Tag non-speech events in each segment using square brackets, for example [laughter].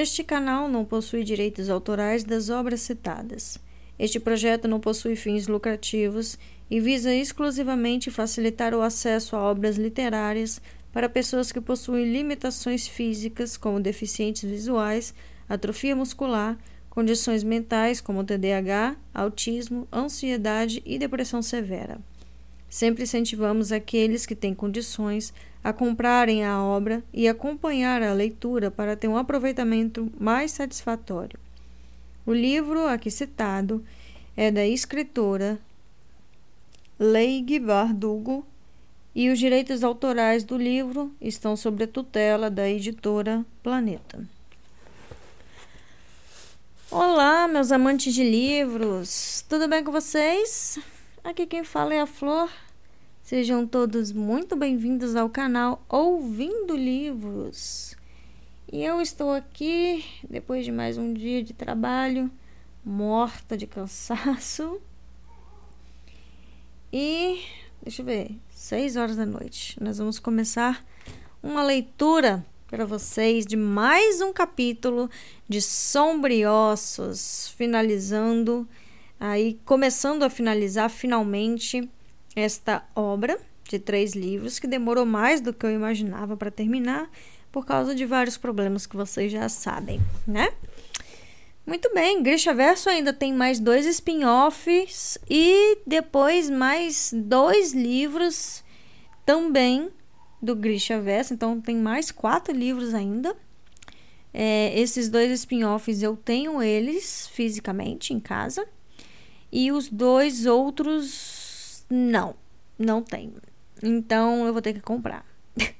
Este canal não possui direitos autorais das obras citadas. Este projeto não possui fins lucrativos e visa exclusivamente facilitar o acesso a obras literárias para pessoas que possuem limitações físicas, como deficientes visuais, atrofia muscular, condições mentais como TDAH, autismo, ansiedade e depressão severa. Sempre incentivamos aqueles que têm condições a comprarem a obra e acompanhar a leitura para ter um aproveitamento mais satisfatório. O livro aqui citado é da escritora Leigh Bardugo e os direitos autorais do livro estão sob a tutela da editora Planeta. Olá, meus amantes de livros, tudo bem com vocês? Aqui quem fala é a Flor. Sejam todos muito bem-vindos ao canal Ouvindo Livros. E eu estou aqui depois de mais um dia de trabalho, morta de cansaço. E deixa eu ver, seis horas da noite. Nós vamos começar uma leitura para vocês de mais um capítulo de Sombriossos, finalizando aí começando a finalizar finalmente esta obra de três livros que demorou mais do que eu imaginava para terminar por causa de vários problemas que vocês já sabem, né? Muito bem, Grisha Verso ainda tem mais dois spin-offs e depois mais dois livros também do Grisha Verso, então tem mais quatro livros ainda. É, esses dois spin-offs eu tenho eles fisicamente em casa. E os dois outros, não, não tem. Então eu vou ter que comprar. [laughs]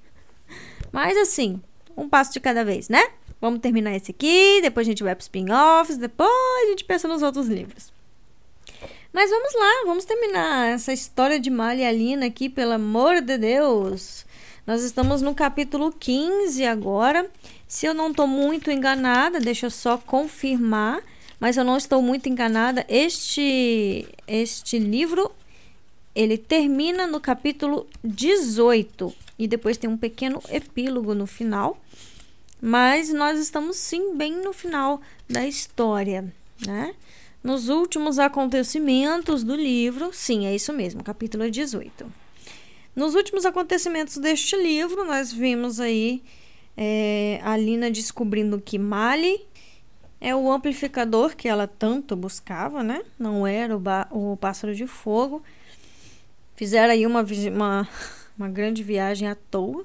Mas assim, um passo de cada vez, né? Vamos terminar esse aqui, depois a gente vai para spin-offs, depois a gente pensa nos outros livros. Mas vamos lá, vamos terminar essa história de Malha e Alina aqui, pelo amor de Deus. Nós estamos no capítulo 15 agora. Se eu não estou muito enganada, deixa eu só confirmar mas eu não estou muito enganada, este este livro ele termina no capítulo 18 e depois tem um pequeno epílogo no final. Mas nós estamos sim bem no final da história, né? Nos últimos acontecimentos do livro, sim, é isso mesmo, capítulo 18. Nos últimos acontecimentos deste livro, nós vimos aí é, a Lina descobrindo que Mali é o amplificador que ela tanto buscava, né? Não era o, o pássaro de fogo. Fizeram aí uma, uma, [laughs] uma grande viagem à toa,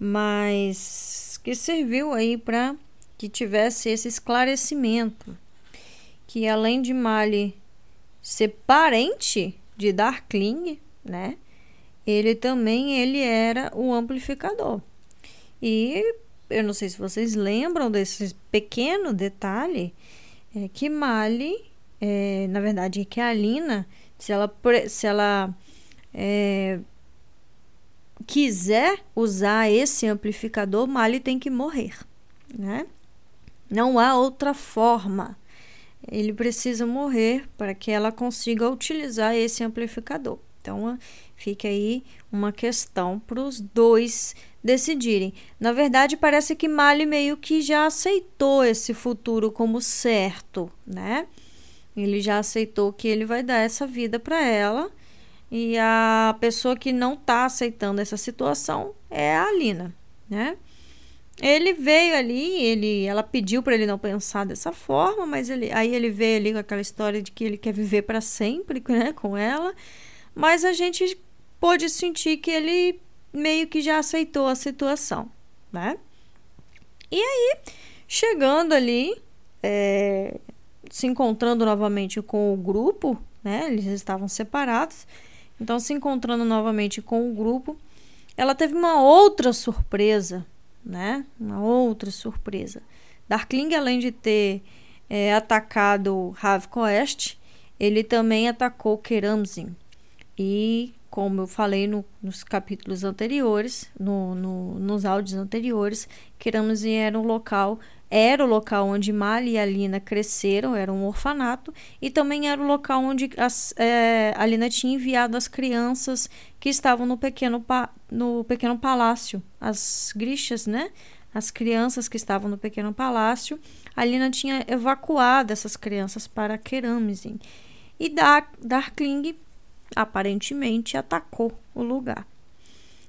mas que serviu aí para que tivesse esse esclarecimento que além de Mali ser parente de Darkling, né? Ele também ele era o amplificador. E eu não sei se vocês lembram desse pequeno detalhe, é que Mali, é, na verdade, que a Alina, se ela, se ela é, quiser usar esse amplificador, Mali tem que morrer, né? Não há outra forma. Ele precisa morrer para que ela consiga utilizar esse amplificador. Então, fica aí uma questão para os dois decidirem. Na verdade, parece que Mali meio que já aceitou esse futuro como certo, né? Ele já aceitou que ele vai dar essa vida para ela. E a pessoa que não está aceitando essa situação é a Alina, né? Ele veio ali, ele, ela pediu para ele não pensar dessa forma, mas ele, aí ele veio ali com aquela história de que ele quer viver para sempre, [laughs] né, com ela. Mas a gente pôde sentir que ele meio que já aceitou a situação, né? E aí, chegando ali, é, se encontrando novamente com o grupo, né? Eles estavam separados, então se encontrando novamente com o grupo, ela teve uma outra surpresa, né? Uma outra surpresa. Darkling, além de ter é, atacado Rav Koest, ele também atacou Keramzin. E como eu falei no, nos capítulos anteriores, no, no, nos áudios anteriores, Keramzin era um local, era o local onde Mali e Alina cresceram, era um orfanato, e também era o local onde as, é, Alina tinha enviado as crianças que estavam no pequeno, no pequeno palácio, as grixas, né? as crianças que estavam no pequeno palácio, Alina tinha evacuado essas crianças para Keramzin e Dar Darkling aparentemente atacou o lugar.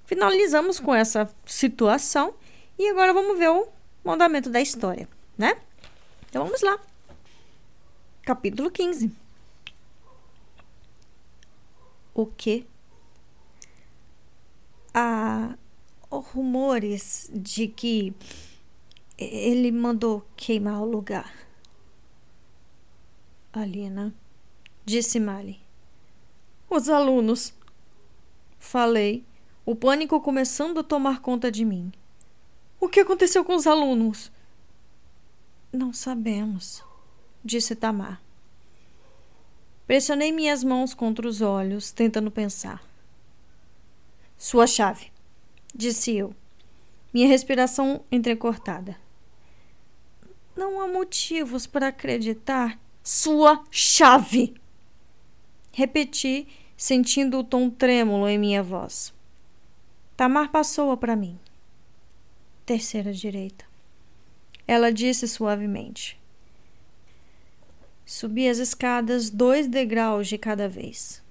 Finalizamos com essa situação e agora vamos ver o mandamento da história, né? Então vamos lá. Capítulo 15. O que? Há rumores de que ele mandou queimar o lugar. Alina, disse Mali. Os alunos. Falei, o pânico começando a tomar conta de mim. O que aconteceu com os alunos? Não sabemos, disse Tamar. Pressionei minhas mãos contra os olhos, tentando pensar. Sua chave, disse eu, minha respiração entrecortada. Não há motivos para acreditar. Sua chave! Repeti, sentindo o tom trêmulo em minha voz. Tamar passou-a para mim. Terceira direita. Ela disse suavemente. Subi as escadas dois degraus de cada vez.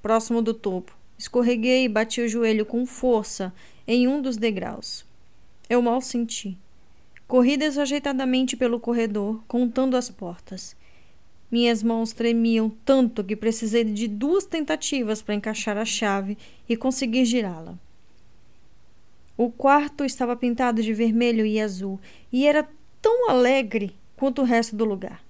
Próximo do topo, escorreguei e bati o joelho com força em um dos degraus. Eu mal senti. Corri desajeitadamente pelo corredor, contando as portas. Minhas mãos tremiam tanto que precisei de duas tentativas para encaixar a chave e conseguir girá-la. O quarto estava pintado de vermelho e azul e era tão alegre quanto o resto do lugar.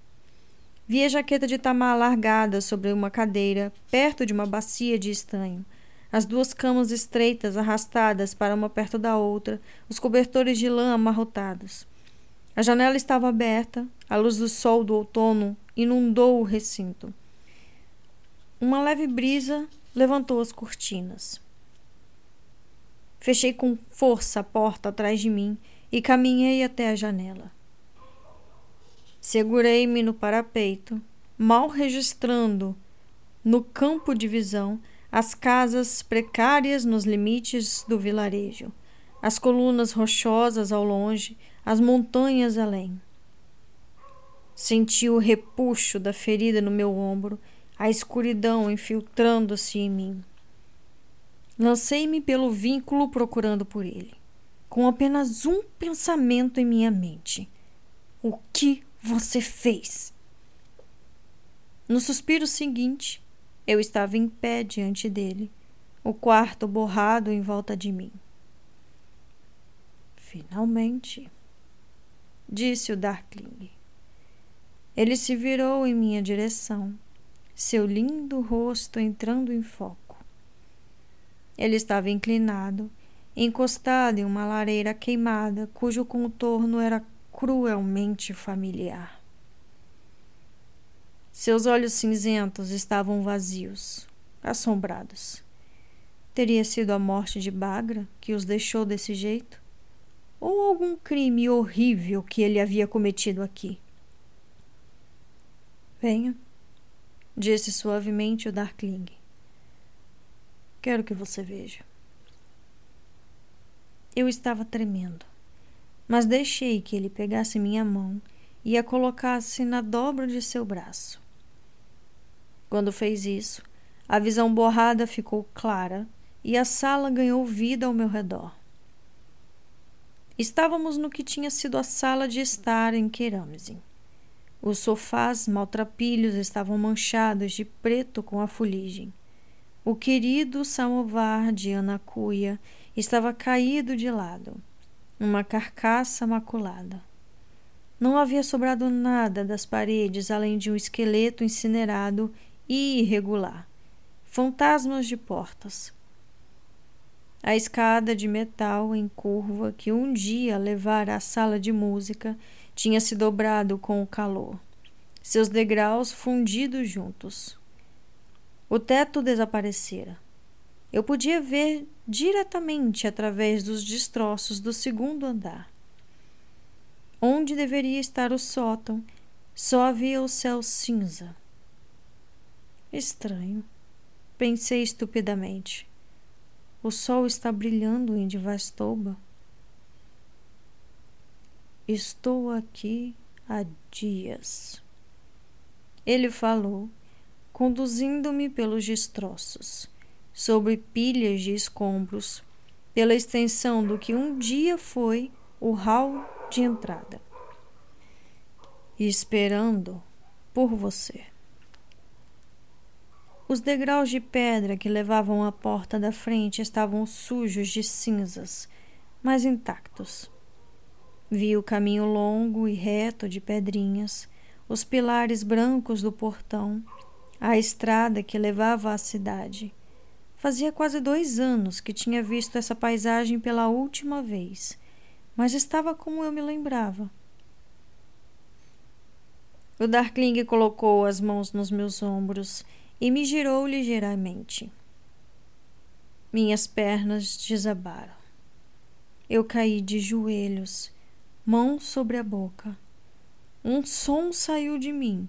Vi a jaqueta de tamar largada sobre uma cadeira, perto de uma bacia de estanho. As duas camas estreitas arrastadas para uma perto da outra, os cobertores de lã amarrotados. A janela estava aberta, a luz do sol do outono inundou o recinto. Uma leve brisa levantou as cortinas. Fechei com força a porta atrás de mim e caminhei até a janela. Segurei-me no parapeito, mal registrando no campo de visão as casas precárias nos limites do vilarejo, as colunas rochosas ao longe, as montanhas além. Senti o repuxo da ferida no meu ombro, a escuridão infiltrando-se em mim. Lancei-me pelo vínculo procurando por ele, com apenas um pensamento em minha mente: O que você fez? No suspiro seguinte, eu estava em pé diante dele, o quarto borrado em volta de mim. Finalmente, disse o Darkling. Ele se virou em minha direção, seu lindo rosto entrando em foco. Ele estava inclinado, encostado em uma lareira queimada, cujo contorno era cruelmente familiar. Seus olhos cinzentos estavam vazios, assombrados. Teria sido a morte de Bagra que os deixou desse jeito? Ou algum crime horrível que ele havia cometido aqui? Venha, disse suavemente o Darkling. Quero que você veja. Eu estava tremendo, mas deixei que ele pegasse minha mão e a colocasse na dobra de seu braço. Quando fez isso, a visão borrada ficou clara e a sala ganhou vida ao meu redor. Estávamos no que tinha sido a sala de estar em Keramzin. Os sofás maltrapilhos estavam manchados de preto com a fuligem. O querido samovar de Anacuia estava caído de lado, uma carcaça maculada. Não havia sobrado nada das paredes além de um esqueleto incinerado e irregular, fantasmas de portas. A escada de metal em curva que um dia levara à sala de música tinha se dobrado com o calor, seus degraus fundidos juntos. O teto desaparecera. Eu podia ver diretamente através dos destroços do segundo andar. Onde deveria estar o sótão, só havia o céu cinza. Estranho, pensei estupidamente. O sol está brilhando em Devastoba. Estou aqui há dias. Ele falou, conduzindo-me pelos destroços, sobre pilhas de escombros, pela extensão do que um dia foi o hall de entrada, esperando por você. Os degraus de pedra que levavam à porta da frente estavam sujos de cinzas, mas intactos. Vi o caminho longo e reto de pedrinhas, os pilares brancos do portão, a estrada que levava à cidade. Fazia quase dois anos que tinha visto essa paisagem pela última vez, mas estava como eu me lembrava. O Darkling colocou as mãos nos meus ombros e me girou ligeiramente. Minhas pernas desabaram. Eu caí de joelhos, mão sobre a boca. Um som saiu de mim,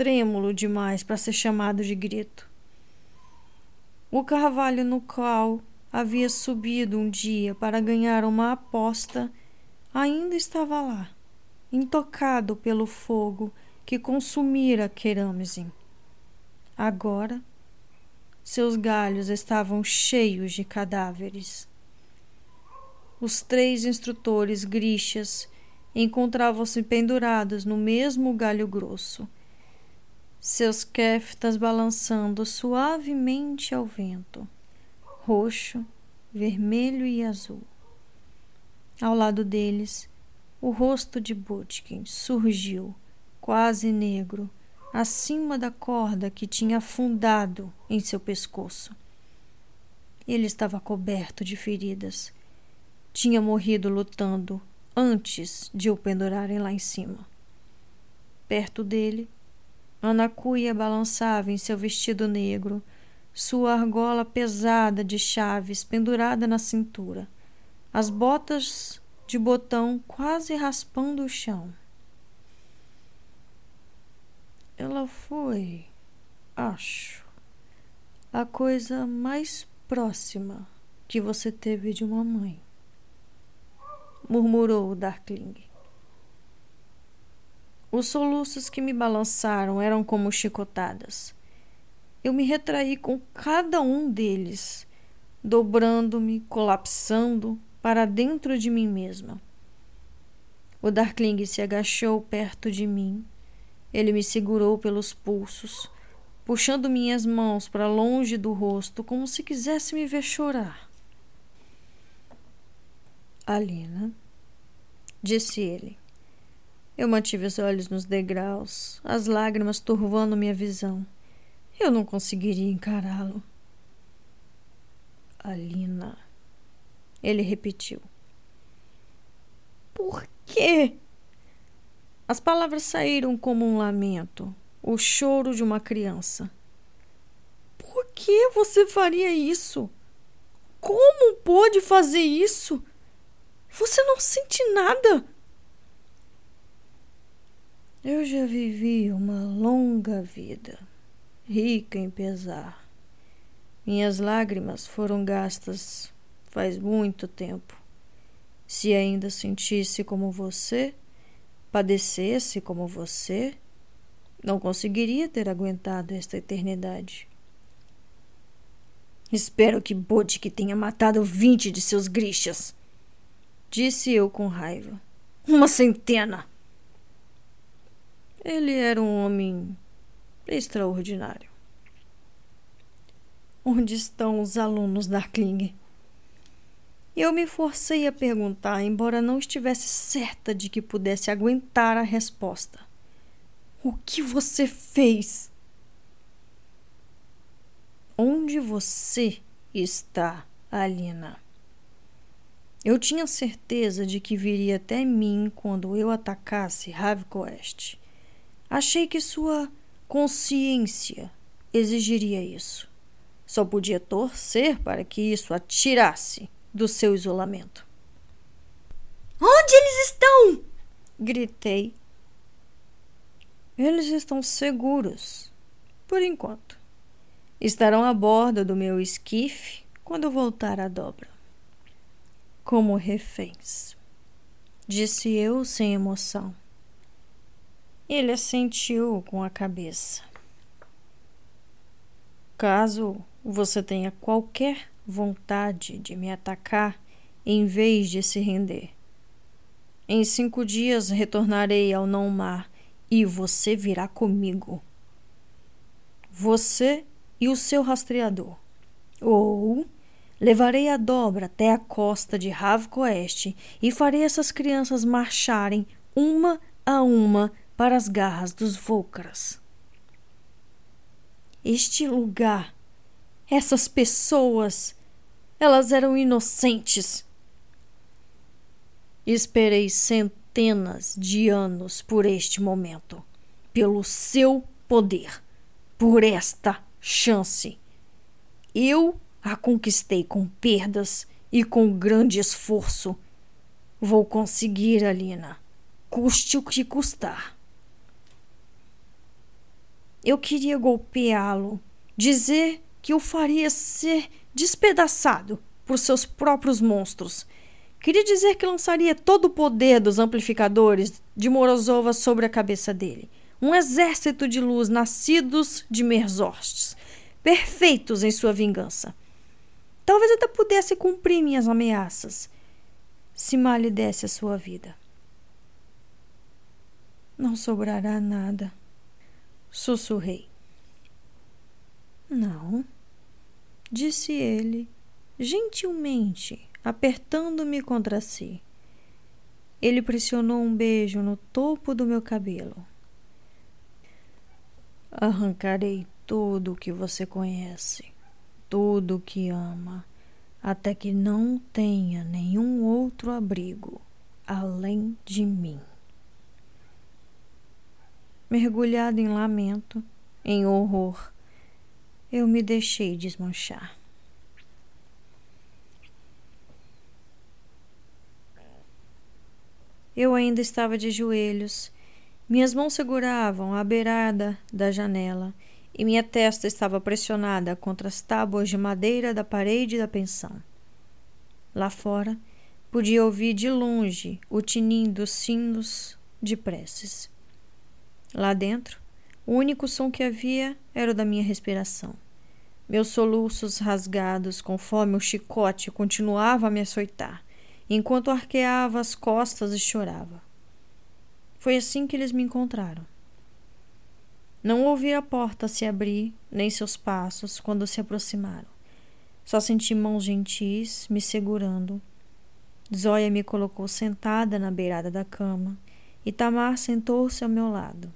trêmulo demais para ser chamado de grito. O carvalho no qual havia subido um dia para ganhar uma aposta ainda estava lá, intocado pelo fogo que consumira Querâmesin. Agora, seus galhos estavam cheios de cadáveres. Os três instrutores grixas encontravam-se pendurados no mesmo galho grosso, seus keftas balançando suavemente ao vento, roxo, vermelho e azul. Ao lado deles, o rosto de Butkin surgiu, quase negro, acima da corda que tinha afundado em seu pescoço. Ele estava coberto de feridas. Tinha morrido lutando antes de o pendurarem lá em cima. Perto dele, Anacuia balançava em seu vestido negro, sua argola pesada de chaves pendurada na cintura, as botas de botão quase raspando o chão. Ela foi, acho, a coisa mais próxima que você teve de uma mãe, murmurou Darkling. Os soluços que me balançaram eram como chicotadas. Eu me retraí com cada um deles, dobrando-me, colapsando para dentro de mim mesma. O Darkling se agachou perto de mim ele me segurou pelos pulsos, puxando minhas mãos para longe do rosto, como se quisesse me ver chorar. Alina, disse ele. Eu mantive os olhos nos degraus, as lágrimas turvando minha visão. Eu não conseguiria encará-lo. Alina, ele repetiu. Por quê? As palavras saíram como um lamento, o choro de uma criança. Por que você faria isso? Como pôde fazer isso? Você não sente nada. Eu já vivi uma longa vida, rica em pesar. Minhas lágrimas foram gastas faz muito tempo. Se ainda sentisse como você, padecesse como você, não conseguiria ter aguentado esta eternidade. Espero que Bodk tenha matado vinte de seus grixas, disse eu com raiva. Uma centena! Ele era um homem extraordinário. Onde estão os alunos da Kling? Eu me forcei a perguntar, embora não estivesse certa de que pudesse aguentar a resposta. O que você fez? Onde você está, Alina? Eu tinha certeza de que viria até mim quando eu atacasse Ravicoest. Achei que sua consciência exigiria isso. Só podia torcer para que isso atirasse do seu isolamento. Onde eles estão? Gritei. Eles estão seguros, por enquanto. Estarão a bordo do meu esquife quando voltar à dobra. Como reféns. disse eu sem emoção. Ele assentiu com a cabeça. Caso você tenha qualquer vontade de me atacar em vez de se render, em cinco dias retornarei ao não-mar e você virá comigo. Você e o seu rastreador. Ou levarei a dobra até a costa de Ravco Oeste e farei essas crianças marcharem uma a uma para as garras dos Volcaras. Este lugar, essas pessoas, elas eram inocentes. Esperei centenas de anos por este momento, pelo seu poder, por esta chance. Eu a conquistei com perdas e com grande esforço. Vou conseguir, Alina, custe o que custar. Eu queria golpeá-lo, dizer que o faria ser despedaçado por seus próprios monstros. Queria dizer que lançaria todo o poder dos amplificadores de Morozova sobre a cabeça dele. Um exército de luz nascidos de Merzostes, perfeitos em sua vingança. Talvez até pudesse cumprir minhas ameaças, se mal lhe desse a sua vida. Não sobrará nada sussurrei. Não, disse ele, gentilmente, apertando-me contra si. Ele pressionou um beijo no topo do meu cabelo. Arrancarei tudo o que você conhece, tudo o que ama, até que não tenha nenhum outro abrigo além de mim mergulhado em lamento, em horror, eu me deixei desmanchar. Eu ainda estava de joelhos, minhas mãos seguravam a beirada da janela e minha testa estava pressionada contra as tábuas de madeira da parede da pensão. Lá fora, podia ouvir de longe o tinim dos sinos de preces. Lá dentro, o único som que havia era o da minha respiração. Meus soluços rasgados, conforme o chicote continuava a me açoitar, enquanto arqueava as costas e chorava. Foi assim que eles me encontraram. Não ouvi a porta se abrir, nem seus passos quando se aproximaram. Só senti mãos gentis me segurando. Zóia me colocou sentada na beirada da cama e Tamar sentou-se ao meu lado.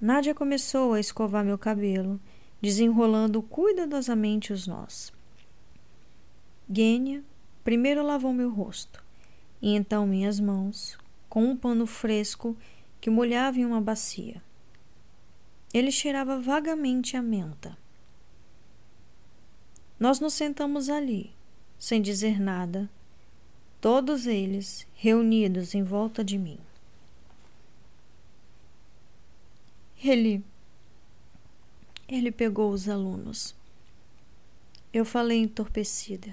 Nádia começou a escovar meu cabelo, desenrolando cuidadosamente os nós. Gênia primeiro lavou meu rosto, e então minhas mãos, com um pano fresco que molhava em uma bacia. Ele cheirava vagamente a menta. Nós nos sentamos ali, sem dizer nada, todos eles reunidos em volta de mim. Ele. Ele pegou os alunos. Eu falei entorpecida.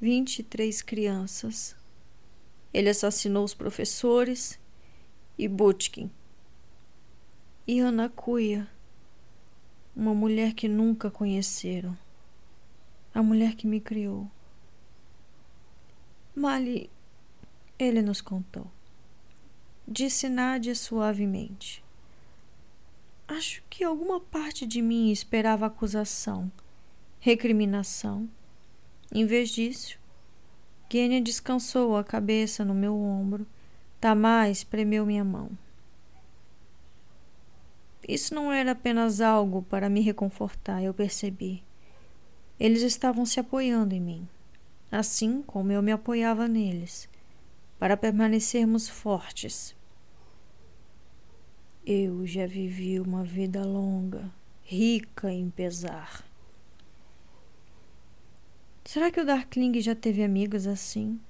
Vinte e três crianças. Ele assassinou os professores e Butkin. E Ana Cuia, uma mulher que nunca conheceram. A mulher que me criou. Mali, ele nos contou. Disse Nádia suavemente. Acho que alguma parte de mim esperava acusação, recriminação. Em vez disso, Gênia descansou a cabeça no meu ombro. Tamar espremeu minha mão. Isso não era apenas algo para me reconfortar, eu percebi. Eles estavam se apoiando em mim, assim como eu me apoiava neles, para permanecermos fortes, eu já vivi uma vida longa, rica em pesar. Será que o Darkling já teve amigos assim?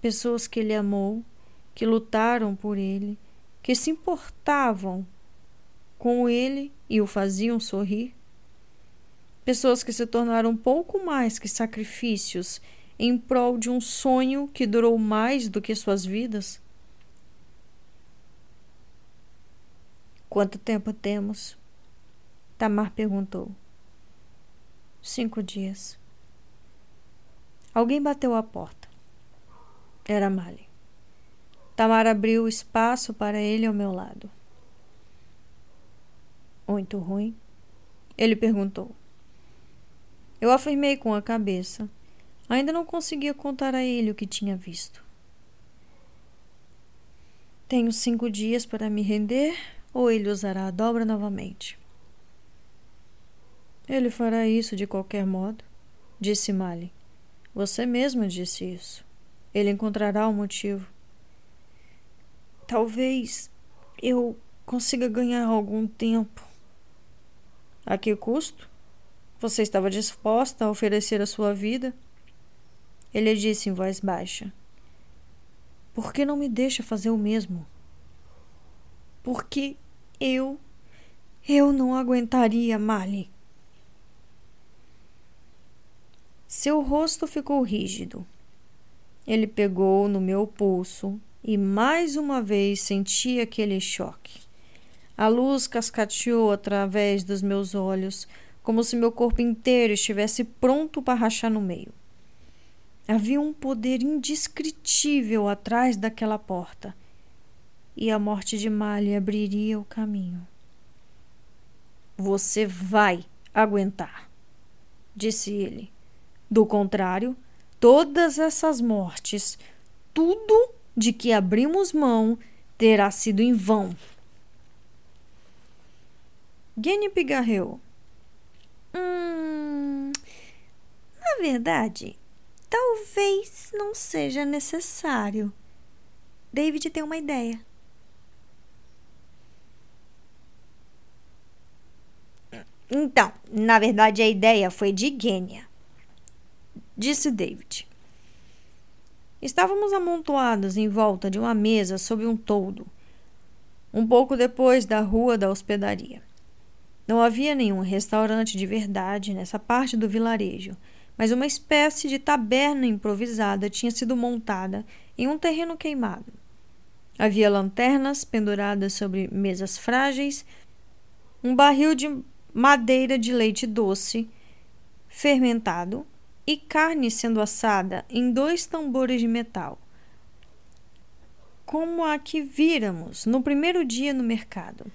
Pessoas que ele amou, que lutaram por ele, que se importavam com ele e o faziam sorrir? Pessoas que se tornaram pouco mais que sacrifícios em prol de um sonho que durou mais do que suas vidas? Quanto tempo temos? Tamar perguntou. Cinco dias. Alguém bateu à porta. Era Mali. Tamar abriu espaço para ele ao meu lado. Muito ruim? Ele perguntou. Eu afirmei com a cabeça. Ainda não conseguia contar a ele o que tinha visto. Tenho cinco dias para me render, ou ele usará a dobra novamente. Ele fará isso de qualquer modo, disse Mali. Você mesmo disse isso. Ele encontrará o um motivo. Talvez eu consiga ganhar algum tempo. A que custo? Você estava disposta a oferecer a sua vida? Ele disse em voz baixa. Por que não me deixa fazer o mesmo? Porque eu. Eu não aguentaria, Mali. Seu rosto ficou rígido. Ele pegou no meu pulso e mais uma vez senti aquele choque. A luz cascateou através dos meus olhos, como se meu corpo inteiro estivesse pronto para rachar no meio. Havia um poder indescritível atrás daquela porta, e a morte de Malha abriria o caminho. Você vai aguentar, disse ele. Do contrário, todas essas mortes, tudo de que abrimos mão, terá sido em vão. Guinea pigarreou. Hum, na verdade, talvez não seja necessário. David tem uma ideia. Então, na verdade, a ideia foi de Gênia disse David. Estávamos amontoados em volta de uma mesa sob um toldo, um pouco depois da rua da hospedaria. Não havia nenhum restaurante de verdade nessa parte do vilarejo, mas uma espécie de taberna improvisada tinha sido montada em um terreno queimado. Havia lanternas penduradas sobre mesas frágeis, um barril de madeira de leite doce fermentado e carne sendo assada em dois tambores de metal, como a que víramos no primeiro dia no mercado.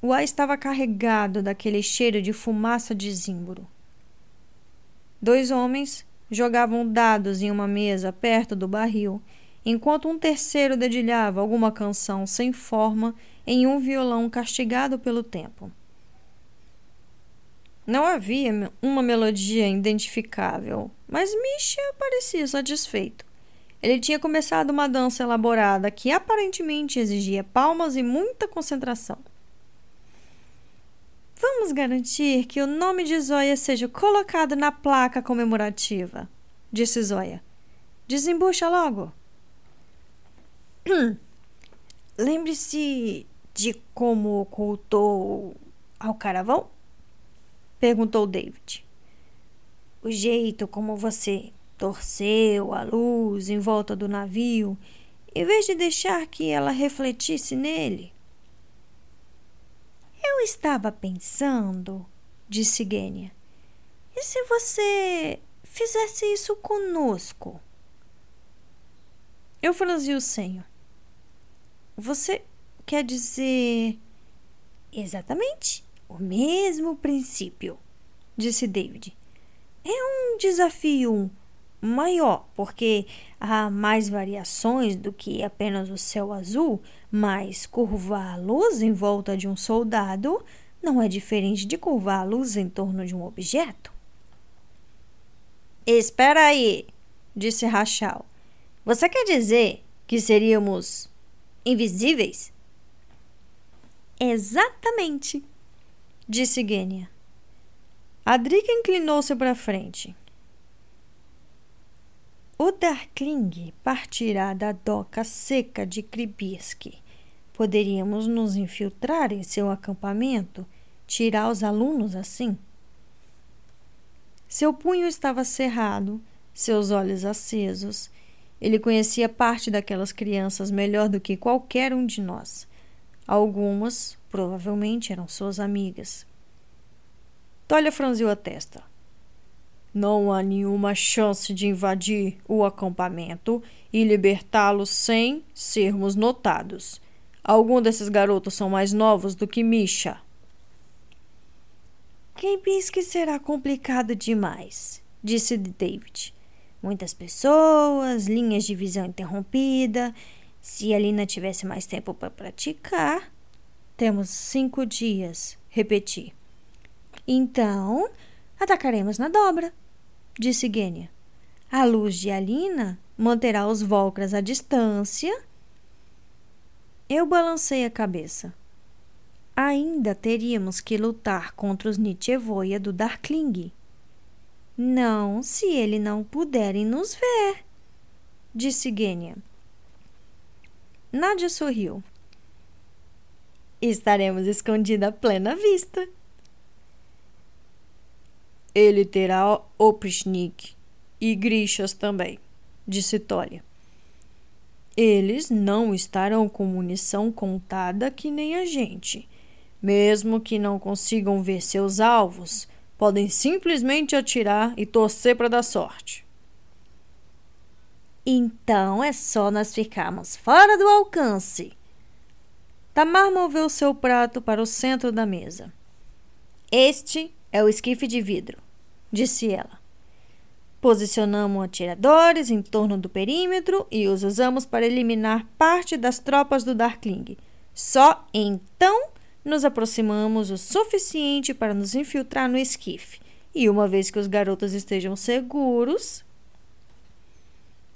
O ar estava carregado daquele cheiro de fumaça de zimbro. Dois homens jogavam dados em uma mesa perto do barril, enquanto um terceiro dedilhava alguma canção sem forma em um violão castigado pelo tempo. Não havia uma melodia identificável, mas Misha parecia satisfeito. Ele tinha começado uma dança elaborada que aparentemente exigia palmas e muita concentração. Vamos garantir que o nome de Zóia seja colocado na placa comemorativa, disse Zóia. Desembucha logo. Lembre-se de como ocultou ao caravão? Perguntou David. O jeito como você torceu a luz em volta do navio, em vez de deixar que ela refletisse nele. Eu estava pensando, disse Gênia, e se você fizesse isso conosco? Eu franzi o senho. Você quer dizer. Exatamente. O mesmo princípio, disse David. É um desafio maior, porque há mais variações do que apenas o céu azul, mas luz em volta de um soldado não é diferente de luz em torno de um objeto. Espera aí, disse Rachel. Você quer dizer que seríamos invisíveis? Exatamente disse Gênia. Adrika inclinou-se para frente. O Darkling partirá da doca seca de Kribirsk. Poderíamos nos infiltrar em seu acampamento, tirar os alunos assim? Seu punho estava cerrado, seus olhos acesos. Ele conhecia parte daquelas crianças melhor do que qualquer um de nós. Algumas, provavelmente, eram suas amigas. Tolia franziu a testa. Não há nenhuma chance de invadir o acampamento e libertá-los sem sermos notados. Alguns desses garotos são mais novos do que Misha. Quem pensa que será complicado demais? disse David. Muitas pessoas, linhas de visão interrompida. Se a Lina tivesse mais tempo para praticar. Temos cinco dias, repeti. Então, atacaremos na dobra, disse Gênia. A luz de Alina manterá os Volcras à distância. Eu balancei a cabeça. Ainda teríamos que lutar contra os Nietzschevoia do Darkling. Não, se ele não puderem nos ver, disse Gênia. Nádia sorriu. Estaremos escondida a plena vista. Ele terá Oprishnik e Grishas também, disse Tolia. Eles não estarão com munição contada que nem a gente. Mesmo que não consigam ver seus alvos, podem simplesmente atirar e torcer para dar sorte. Então é só nós ficarmos fora do alcance. Tamar moveu seu prato para o centro da mesa. Este é o esquife de vidro, disse ela. Posicionamos atiradores em torno do perímetro e os usamos para eliminar parte das tropas do Darkling. Só então nos aproximamos o suficiente para nos infiltrar no esquife. E uma vez que os garotos estejam seguros.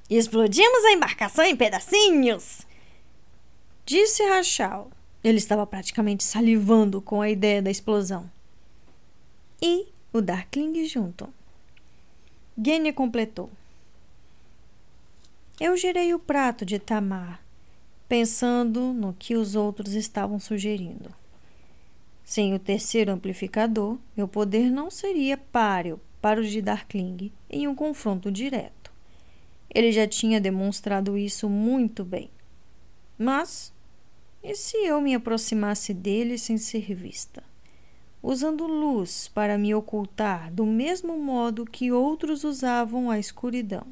Explodimos a embarcação em pedacinhos! Disse Rachel. Ele estava praticamente salivando com a ideia da explosão. E o Darkling junto. Genya completou. Eu girei o prato de Tamar, pensando no que os outros estavam sugerindo. Sem o terceiro amplificador, meu poder não seria páreo para o de Darkling em um confronto direto. Ele já tinha demonstrado isso muito bem. Mas, e se eu me aproximasse dele sem ser vista? Usando luz para me ocultar do mesmo modo que outros usavam a escuridão.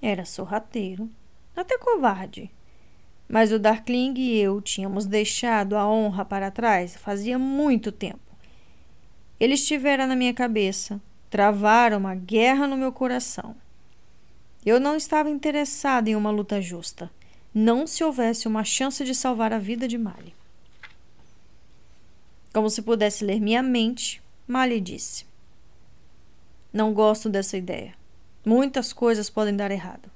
Era sorrateiro, até covarde, mas o Darkling e eu tínhamos deixado a honra para trás fazia muito tempo. Ele estivera na minha cabeça, travaram uma guerra no meu coração. Eu não estava interessado em uma luta justa, não se houvesse uma chance de salvar a vida de Mali. Como se pudesse ler minha mente, Mali disse: Não gosto dessa ideia. Muitas coisas podem dar errado.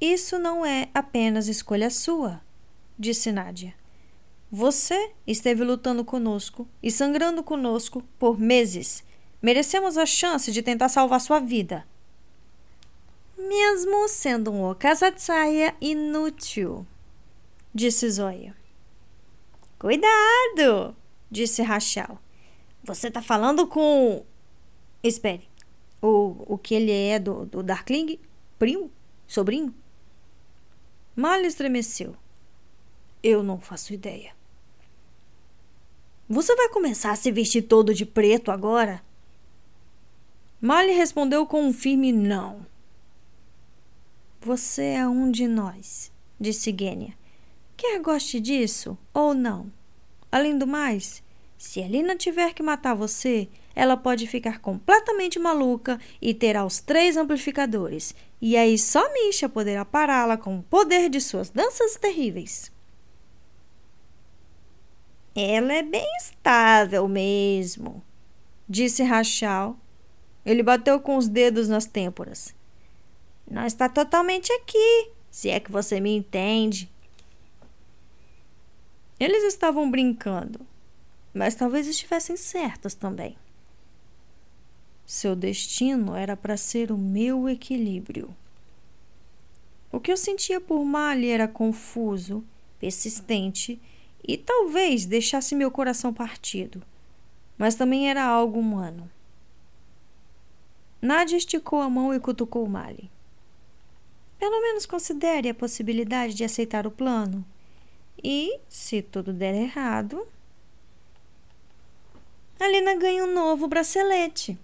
Isso não é apenas escolha sua, disse Nádia. Você esteve lutando conosco e sangrando conosco por meses. Merecemos a chance de tentar salvar sua vida. Mesmo sendo um Okazatsaia inútil, disse Zoya. Cuidado, disse Rachel. Você tá falando com. Espere. O, o que ele é do, do Darkling? Primo? Sobrinho? Mal estremeceu. Eu não faço ideia. Você vai começar a se vestir todo de preto agora? Mali respondeu com um firme não. Você é um de nós, disse Gênia. Quer goste disso ou não? Além do mais, se a Lina tiver que matar você, ela pode ficar completamente maluca e terá os três amplificadores. E aí só Misha poderá pará-la com o poder de suas danças terríveis. Ela é bem estável mesmo, disse Rachel. Ele bateu com os dedos nas têmporas. Não está totalmente aqui, se é que você me entende. Eles estavam brincando, mas talvez estivessem certos também. Seu destino era para ser o meu equilíbrio. O que eu sentia por Mali era confuso, persistente e talvez deixasse meu coração partido, mas também era algo humano. Nadia esticou a mão e cutucou Mali. Pelo menos considere a possibilidade de aceitar o plano. E, se tudo der errado, a Lina ganha um novo bracelete,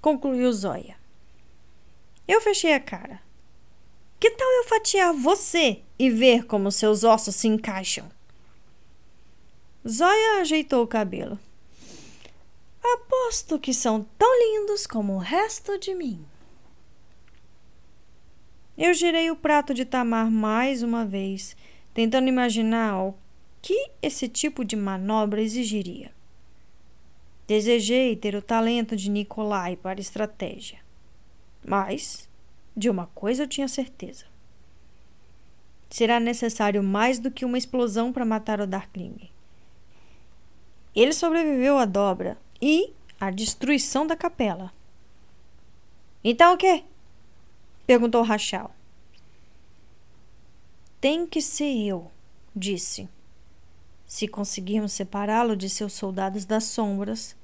concluiu Zóia. Eu fechei a cara. Que tal eu fatiar você e ver como seus ossos se encaixam? Zóia ajeitou o cabelo. Aposto que são tão lindos como o resto de mim. Eu girei o prato de Tamar mais uma vez, tentando imaginar o que esse tipo de manobra exigiria. Desejei ter o talento de Nikolai para estratégia. Mas de uma coisa eu tinha certeza. Será necessário mais do que uma explosão para matar o Darkling. Ele sobreviveu à dobra e à destruição da capela. Então o quê? Perguntou Rachel. Tem que ser eu, disse. Se conseguirmos separá-lo de seus soldados das sombras,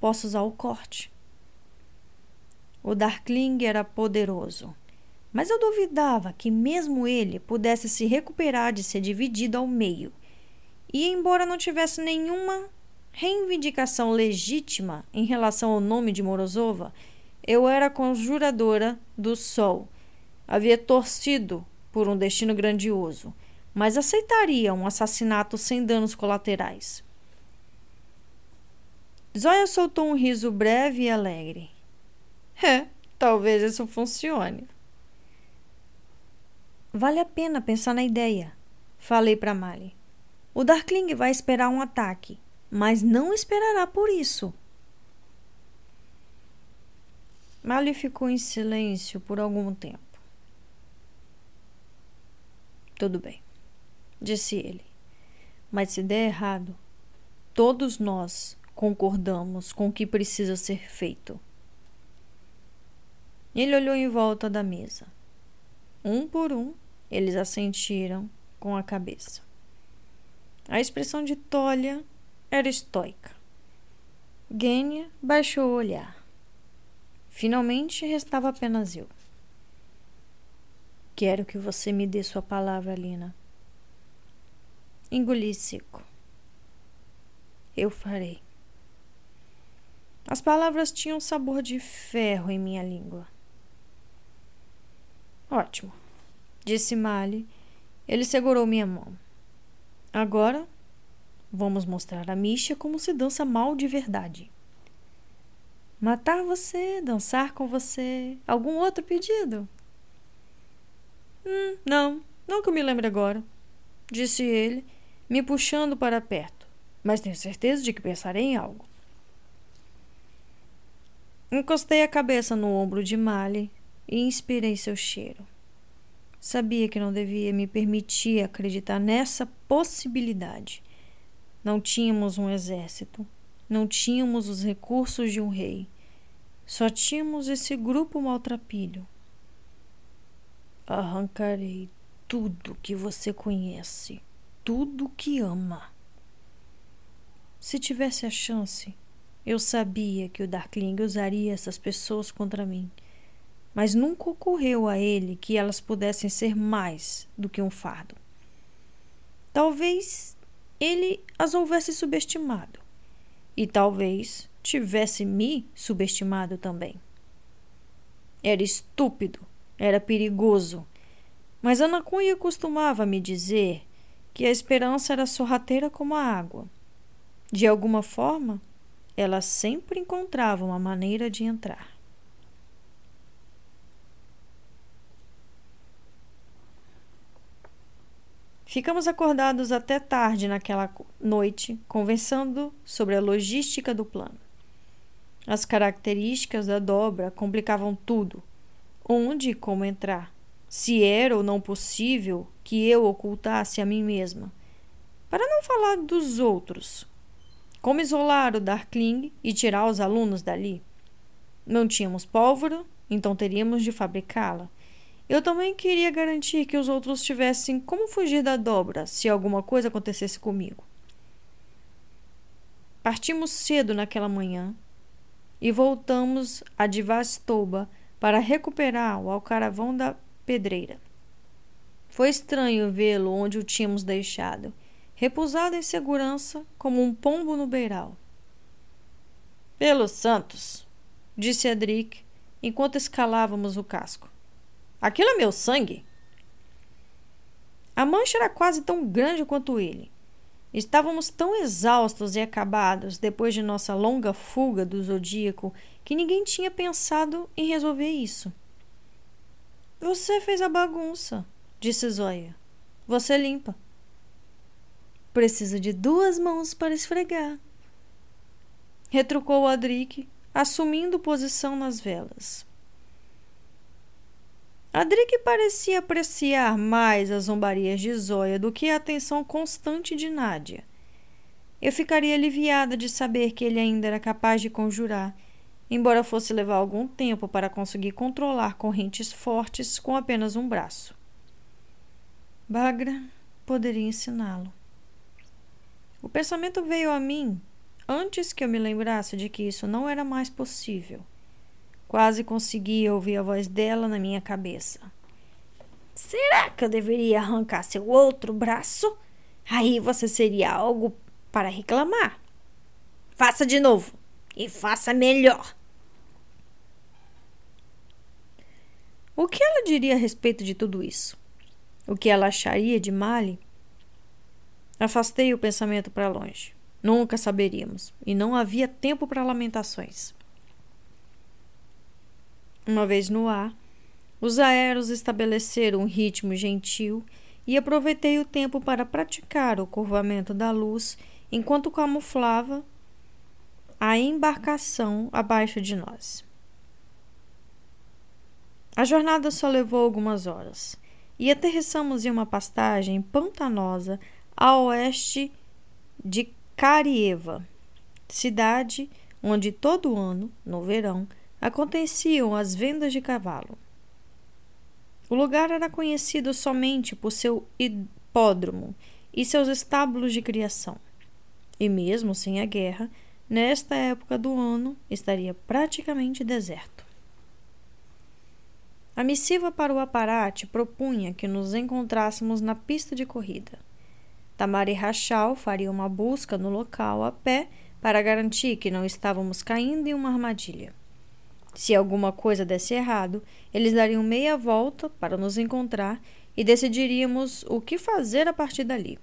posso usar o corte. O Darkling era poderoso, mas eu duvidava que mesmo ele pudesse se recuperar de ser dividido ao meio. E embora não tivesse nenhuma reivindicação legítima em relação ao nome de Morozova, eu era conjuradora do Sol. Havia torcido por um destino grandioso, mas aceitaria um assassinato sem danos colaterais. Zóia soltou um riso breve e alegre. [laughs] É, talvez isso funcione. Vale a pena pensar na ideia, falei para Mali. O Darkling vai esperar um ataque, mas não esperará por isso. Mali ficou em silêncio por algum tempo. Tudo bem, disse ele. Mas se der errado, todos nós concordamos com o que precisa ser feito. Ele olhou em volta da mesa. Um por um, eles assentiram com a cabeça. A expressão de Tolia era estoica. Gênia baixou o olhar. Finalmente restava apenas eu. Quero que você me dê sua palavra, Lina. Engoli seco. Eu farei. As palavras tinham sabor de ferro em minha língua. Ótimo, disse Mali. Ele segurou minha mão. Agora vamos mostrar a Misha como se dança mal de verdade. Matar você, dançar com você. Algum outro pedido? Hum, não, não que eu me lembre agora, disse ele, me puxando para perto, mas tenho certeza de que pensarei em algo. Encostei a cabeça no ombro de Mali e inspirei seu cheiro. Sabia que não devia me permitir acreditar nessa possibilidade. Não tínhamos um exército, não tínhamos os recursos de um rei, só tínhamos esse grupo maltrapilho. Arrancarei tudo que você conhece, tudo que ama. Se tivesse a chance, eu sabia que o Darkling usaria essas pessoas contra mim mas nunca ocorreu a ele que elas pudessem ser mais do que um fardo. Talvez ele as houvesse subestimado, e talvez tivesse me subestimado também. Era estúpido, era perigoso, mas Ana Cunha costumava me dizer que a esperança era sorrateira como a água. De alguma forma, ela sempre encontrava uma maneira de entrar. Ficamos acordados até tarde naquela noite, conversando sobre a logística do plano. As características da dobra complicavam tudo. Onde e como entrar? Se era ou não possível que eu ocultasse a mim mesma. Para não falar dos outros. Como isolar o Darkling e tirar os alunos dali? Não tínhamos pólvora, então teríamos de fabricá-la. Eu também queria garantir que os outros tivessem como fugir da dobra se alguma coisa acontecesse comigo. Partimos cedo naquela manhã e voltamos a Divastoba para recuperar o alcaravão da pedreira. Foi estranho vê-lo onde o tínhamos deixado, repousado em segurança como um pombo no beiral. Pelos santos, disse Edric enquanto escalávamos o casco. Aquilo é meu sangue. A mancha era quase tão grande quanto ele. Estávamos tão exaustos e acabados depois de nossa longa fuga do zodíaco que ninguém tinha pensado em resolver isso. Você fez a bagunça, disse Zóia. Você limpa. Precisa de duas mãos para esfregar. Retrucou Adric, assumindo posição nas velas. Adric parecia apreciar mais as zombarias de Zóia do que a atenção constante de Nádia. Eu ficaria aliviada de saber que ele ainda era capaz de conjurar, embora fosse levar algum tempo para conseguir controlar correntes fortes com apenas um braço. Bagra poderia ensiná-lo. O pensamento veio a mim antes que eu me lembrasse de que isso não era mais possível. Quase conseguia ouvir a voz dela na minha cabeça. Será que eu deveria arrancar seu outro braço? Aí você seria algo para reclamar. Faça de novo e faça melhor. O que ela diria a respeito de tudo isso? O que ela acharia de Mali? Afastei o pensamento para longe. Nunca saberíamos, e não havia tempo para lamentações. Uma vez no ar, os aeros estabeleceram um ritmo gentil e aproveitei o tempo para praticar o curvamento da luz enquanto camuflava a embarcação abaixo de nós. A jornada só levou algumas horas e aterrissamos em uma pastagem pantanosa a oeste de Carieva, cidade onde todo ano, no verão, aconteciam as vendas de cavalo. O lugar era conhecido somente por seu hipódromo e seus estábulos de criação. E mesmo sem a guerra, nesta época do ano estaria praticamente deserto. A missiva para o aparate propunha que nos encontrássemos na pista de corrida. Tamari Rachal faria uma busca no local a pé para garantir que não estávamos caindo em uma armadilha. Se alguma coisa desse errado, eles dariam meia volta para nos encontrar e decidiríamos o que fazer a partir dali.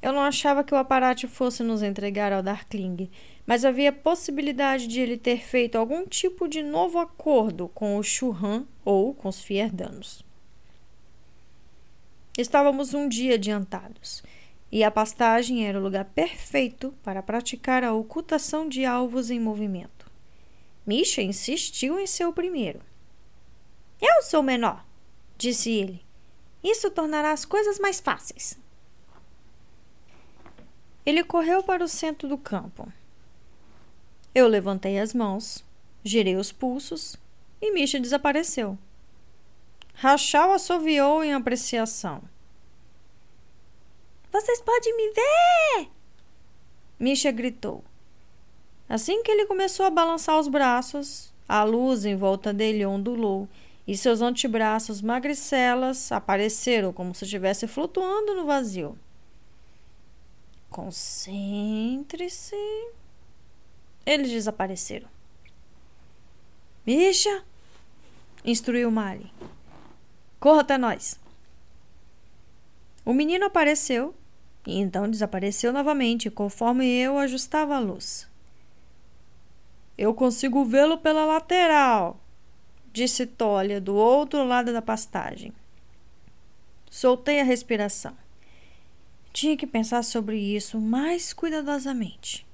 Eu não achava que o aparato fosse nos entregar ao Darkling, mas havia possibilidade de ele ter feito algum tipo de novo acordo com o Churran ou com os Fierdanos. Estávamos um dia adiantados e a pastagem era o lugar perfeito para praticar a ocultação de alvos em movimento. Misha insistiu em ser o primeiro. Eu sou o menor, disse ele. Isso tornará as coisas mais fáceis. Ele correu para o centro do campo. Eu levantei as mãos, girei os pulsos e Misha desapareceu. Rachel assoviou em apreciação. Vocês podem me ver! Misha gritou. Assim que ele começou a balançar os braços, a luz em volta dele ondulou e seus antebraços magricelas apareceram como se estivesse flutuando no vazio. Concentre-se. Eles desapareceram. Misha! instruiu Mali. Corra até nós. O menino apareceu e então desapareceu novamente conforme eu ajustava a luz. Eu consigo vê-lo pela lateral, disse Tolia do outro lado da pastagem. Soltei a respiração. Tinha que pensar sobre isso mais cuidadosamente.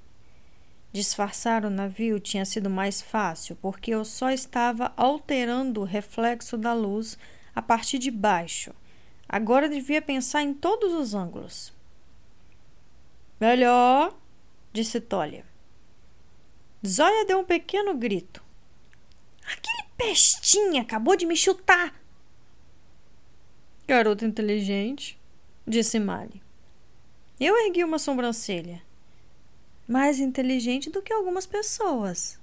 Disfarçar o navio tinha sido mais fácil porque eu só estava alterando o reflexo da luz a partir de baixo. Agora devia pensar em todos os ângulos. Melhor, disse Tolia. Zóia deu um pequeno grito. Aquele pestinha acabou de me chutar. Garota inteligente, disse Mali. Eu ergui uma sobrancelha. Mais inteligente do que algumas pessoas,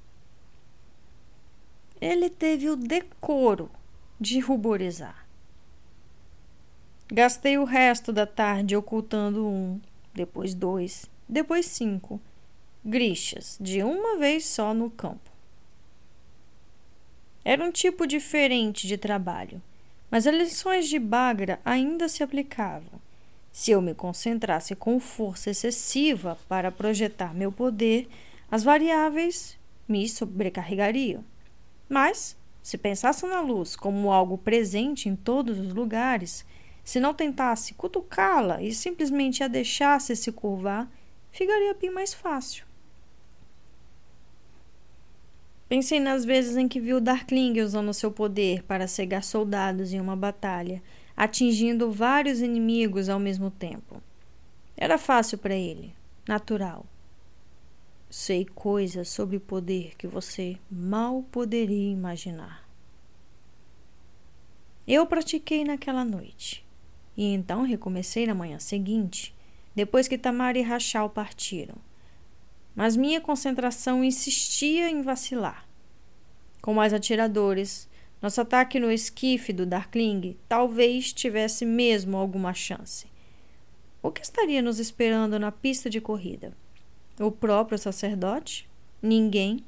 ele teve o decoro de ruborizar. Gastei o resto da tarde ocultando um, depois dois, depois cinco grixas de uma vez só no campo. Era um tipo diferente de trabalho, mas as lições de Bagra ainda se aplicavam. Se eu me concentrasse com força excessiva para projetar meu poder, as variáveis me sobrecarregariam. Mas, se pensasse na luz como algo presente em todos os lugares, se não tentasse cutucá-la e simplesmente a deixasse se curvar, ficaria bem mais fácil. Pensei nas vezes em que viu Darkling usando seu poder para cegar soldados em uma batalha, atingindo vários inimigos ao mesmo tempo. Era fácil para ele, natural. Sei coisas sobre o poder que você mal poderia imaginar. Eu pratiquei naquela noite, e então recomecei na manhã seguinte, depois que Tamara e Rachel partiram mas minha concentração insistia em vacilar. Com mais atiradores, nosso ataque no esquife do Darkling talvez tivesse mesmo alguma chance. O que estaria nos esperando na pista de corrida? O próprio sacerdote? Ninguém.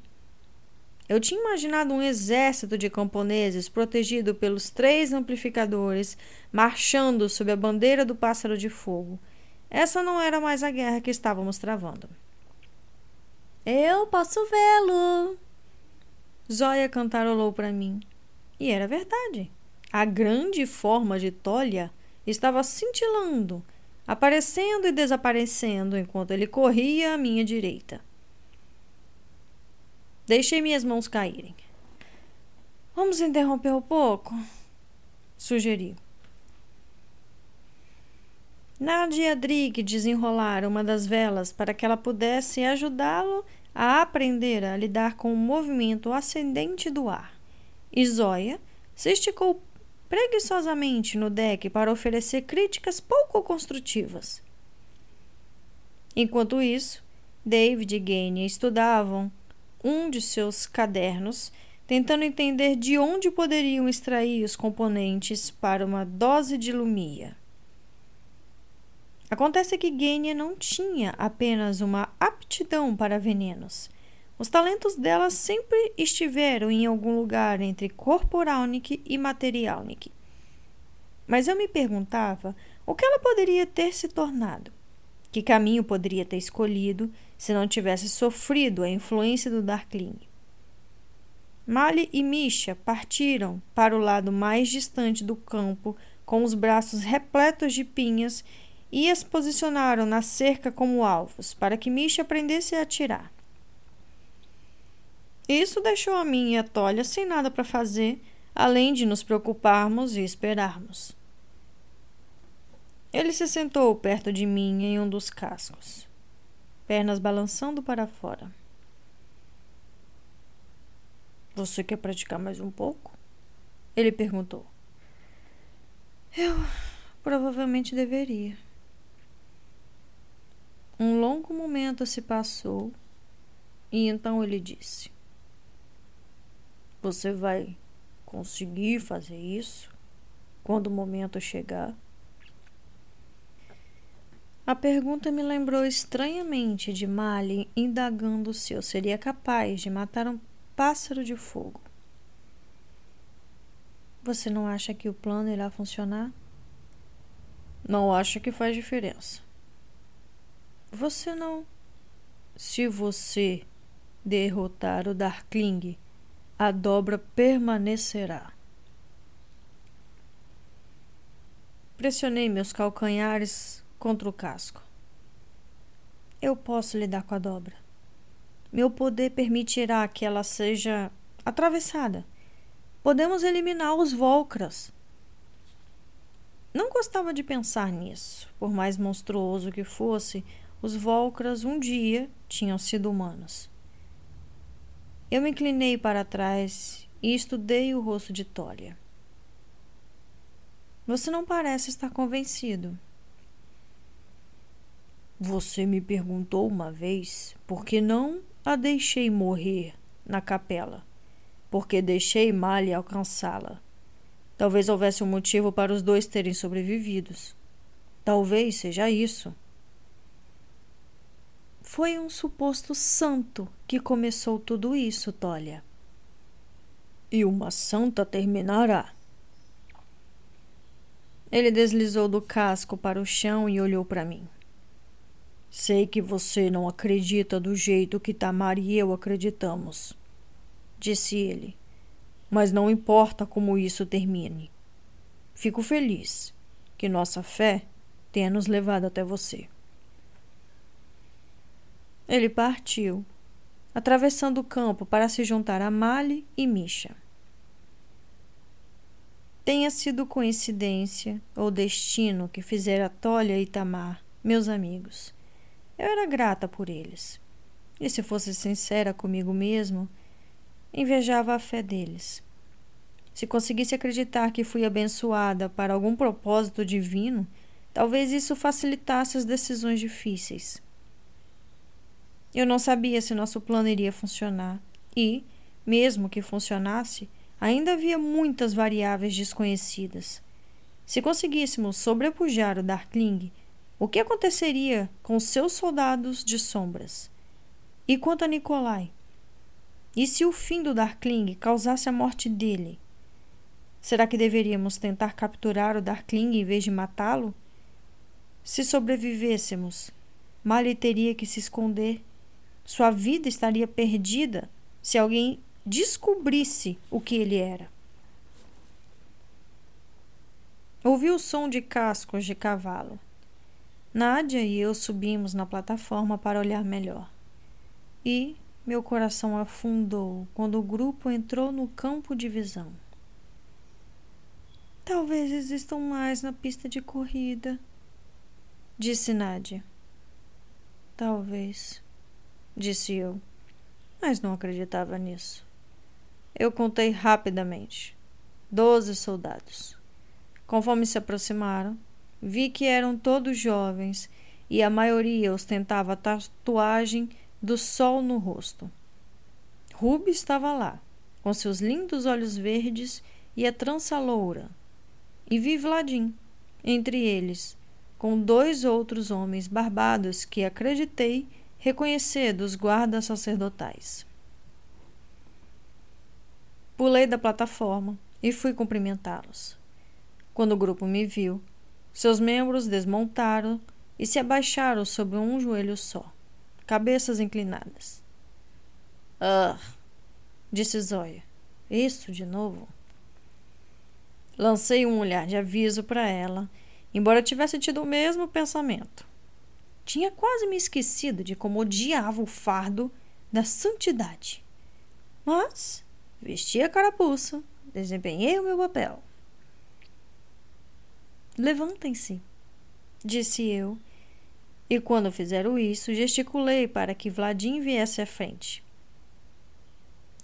Eu tinha imaginado um exército de camponeses protegido pelos três amplificadores, marchando sob a bandeira do pássaro de fogo. Essa não era mais a guerra que estávamos travando. Eu posso vê-lo. Zóia cantarolou para mim. E era verdade. A grande forma de Tolia estava cintilando, aparecendo e desaparecendo enquanto ele corria à minha direita. Deixei minhas mãos caírem. Vamos interromper um pouco? Sugeri. Nadia e Adrig desenrolaram uma das velas para que ela pudesse ajudá-lo a aprender a lidar com o movimento ascendente do ar. E Zóia se esticou preguiçosamente no deck para oferecer críticas pouco construtivas. Enquanto isso, David e Gaine estudavam um de seus cadernos, tentando entender de onde poderiam extrair os componentes para uma dose de lumia. Acontece que Genia não tinha apenas uma aptidão para venenos. Os talentos dela sempre estiveram em algum lugar entre corporalnik e materialnik. Mas eu me perguntava o que ela poderia ter se tornado. Que caminho poderia ter escolhido se não tivesse sofrido a influência do Darkling? Mali e Misha partiram para o lado mais distante do campo com os braços repletos de pinhas e as posicionaram na cerca como alvos, para que Misha aprendesse a atirar. Isso deixou a mim e a Tolha sem nada para fazer, além de nos preocuparmos e esperarmos. Ele se sentou perto de mim em um dos cascos, pernas balançando para fora. Você quer praticar mais um pouco? Ele perguntou. Eu provavelmente deveria. Um longo momento se passou e então ele disse: Você vai conseguir fazer isso quando o momento chegar? A pergunta me lembrou estranhamente de Mali indagando se eu seria capaz de matar um pássaro de fogo. Você não acha que o plano irá funcionar? Não acho que faz diferença. Você não. Se você derrotar o Darkling, a dobra permanecerá. Pressionei meus calcanhares contra o casco. Eu posso lidar com a dobra. Meu poder permitirá que ela seja atravessada. Podemos eliminar os Volcras. Não gostava de pensar nisso, por mais monstruoso que fosse os Volcras um dia tinham sido humanos. Eu me inclinei para trás e estudei o rosto de Tolia. Você não parece estar convencido. Você me perguntou uma vez por que não a deixei morrer na capela. porque deixei Mali alcançá-la. Talvez houvesse um motivo para os dois terem sobrevividos. Talvez seja isso. Foi um suposto santo que começou tudo isso, Tolia. E uma santa terminará. Ele deslizou do casco para o chão e olhou para mim. Sei que você não acredita do jeito que Tamar e eu acreditamos, disse ele. Mas não importa como isso termine. Fico feliz que nossa fé tenha nos levado até você. Ele partiu, atravessando o campo para se juntar a Mali e Misha. Tenha sido coincidência ou destino que fizera Tolia e Tamar, meus amigos. Eu era grata por eles. E se fosse sincera comigo mesmo, invejava a fé deles. Se conseguisse acreditar que fui abençoada para algum propósito divino, talvez isso facilitasse as decisões difíceis. Eu não sabia se nosso plano iria funcionar e, mesmo que funcionasse, ainda havia muitas variáveis desconhecidas. Se conseguíssemos sobrepujar o Darkling, o que aconteceria com seus soldados de sombras? E quanto a Nikolai? E se o fim do Darkling causasse a morte dele? Será que deveríamos tentar capturar o Darkling em vez de matá-lo? Se sobrevivêssemos, Mali teria que se esconder sua vida estaria perdida se alguém descobrisse o que ele era. Ouvi o som de cascos de cavalo. Nádia e eu subimos na plataforma para olhar melhor. E meu coração afundou quando o grupo entrou no campo de visão. Talvez existam mais na pista de corrida, disse Nádia. Talvez disse eu, mas não acreditava nisso. Eu contei rapidamente. Doze soldados. Conforme se aproximaram, vi que eram todos jovens e a maioria ostentava tatuagem do sol no rosto. Ruby estava lá, com seus lindos olhos verdes e a trança loura. E vi Vladim, entre eles, com dois outros homens barbados que acreditei reconhecer dos guardas sacerdotais. Pulei da plataforma e fui cumprimentá-los. Quando o grupo me viu, seus membros desmontaram e se abaixaram sobre um joelho só, cabeças inclinadas. Ah, disse Zóia. Isso de novo? Lancei um olhar de aviso para ela, embora tivesse tido o mesmo pensamento. Tinha quase me esquecido de como odiava o fardo da santidade. Mas vesti a carapuça, desempenhei o meu papel. Levantem-se, disse eu, e quando fizeram isso, gesticulei para que Vladim viesse à frente.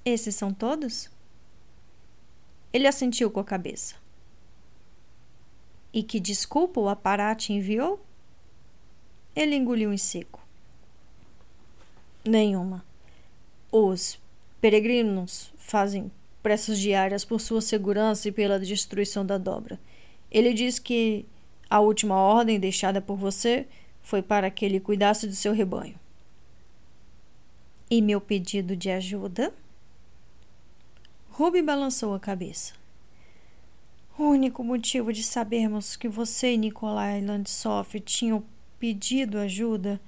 Esses são todos? Ele assentiu com a cabeça. E que desculpa o aparate enviou? Ele engoliu em seco. Nenhuma. Os peregrinos fazem pressas diárias por sua segurança e pela destruição da dobra. Ele diz que a última ordem deixada por você foi para que ele cuidasse do seu rebanho. E meu pedido de ajuda? Ruby balançou a cabeça. O único motivo de sabermos que você e Nikolai Landsoff tinham pedido ajuda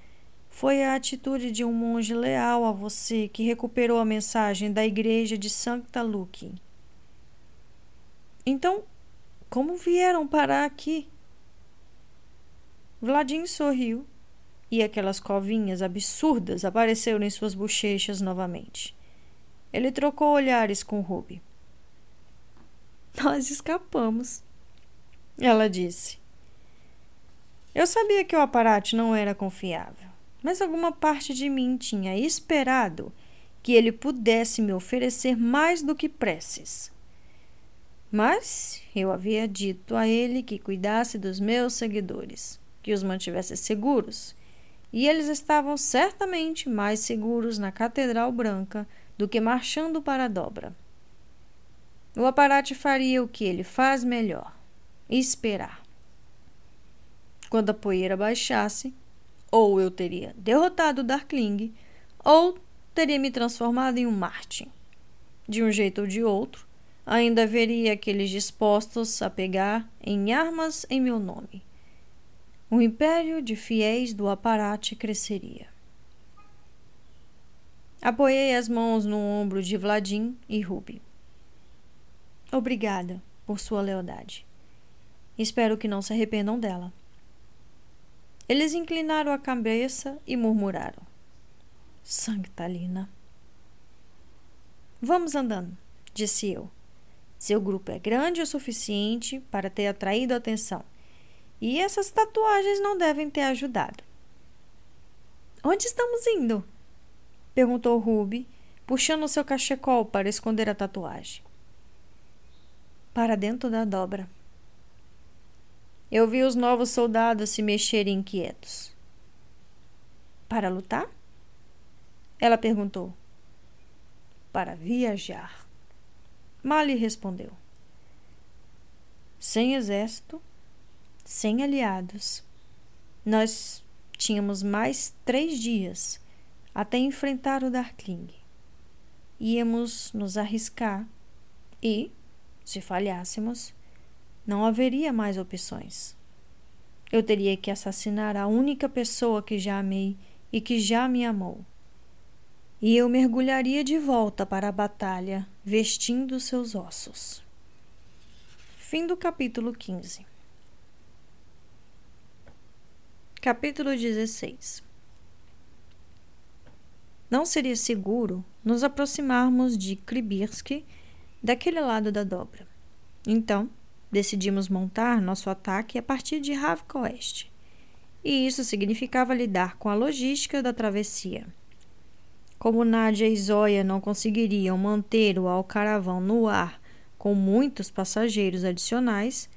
foi a atitude de um monge leal a você que recuperou a mensagem da igreja de Santa Luque. Então, como vieram parar aqui? Vladim sorriu e aquelas covinhas absurdas apareceram em suas bochechas novamente. Ele trocou olhares com Ruby. Nós escapamos, ela disse. Eu sabia que o aparato não era confiável, mas alguma parte de mim tinha esperado que ele pudesse me oferecer mais do que preces. Mas eu havia dito a ele que cuidasse dos meus seguidores, que os mantivesse seguros, e eles estavam certamente mais seguros na Catedral Branca do que marchando para a dobra. O aparate faria o que ele faz melhor: esperar. Quando a poeira baixasse, ou eu teria derrotado Darkling, ou teria me transformado em um Martin. De um jeito ou de outro, ainda haveria aqueles dispostos a pegar em armas em meu nome. O império de fiéis do aparate cresceria. Apoiei as mãos no ombro de Vladim e Ruby. Obrigada por sua lealdade. Espero que não se arrependam dela. Eles inclinaram a cabeça e murmuraram: Sanctalina. Vamos andando, disse eu. Seu grupo é grande o suficiente para ter atraído atenção. E essas tatuagens não devem ter ajudado. Onde estamos indo? perguntou Ruby, puxando seu cachecol para esconder a tatuagem. Para dentro da dobra. Eu vi os novos soldados se mexerem inquietos. Para lutar? Ela perguntou. Para viajar. Mali respondeu. Sem exército, sem aliados, nós tínhamos mais três dias até enfrentar o Darkling. Íamos nos arriscar e, se falhássemos, não haveria mais opções. Eu teria que assassinar a única pessoa que já amei e que já me amou. E eu mergulharia de volta para a batalha, vestindo seus ossos. Fim do capítulo 15. Capítulo 16 não seria seguro nos aproximarmos de Kribirsk daquele lado da dobra. Então, decidimos montar nosso ataque a partir de Ravka Oeste. E isso significava lidar com a logística da travessia. Como Nadia e Zoya não conseguiriam manter o Alcaravão no ar com muitos passageiros adicionais,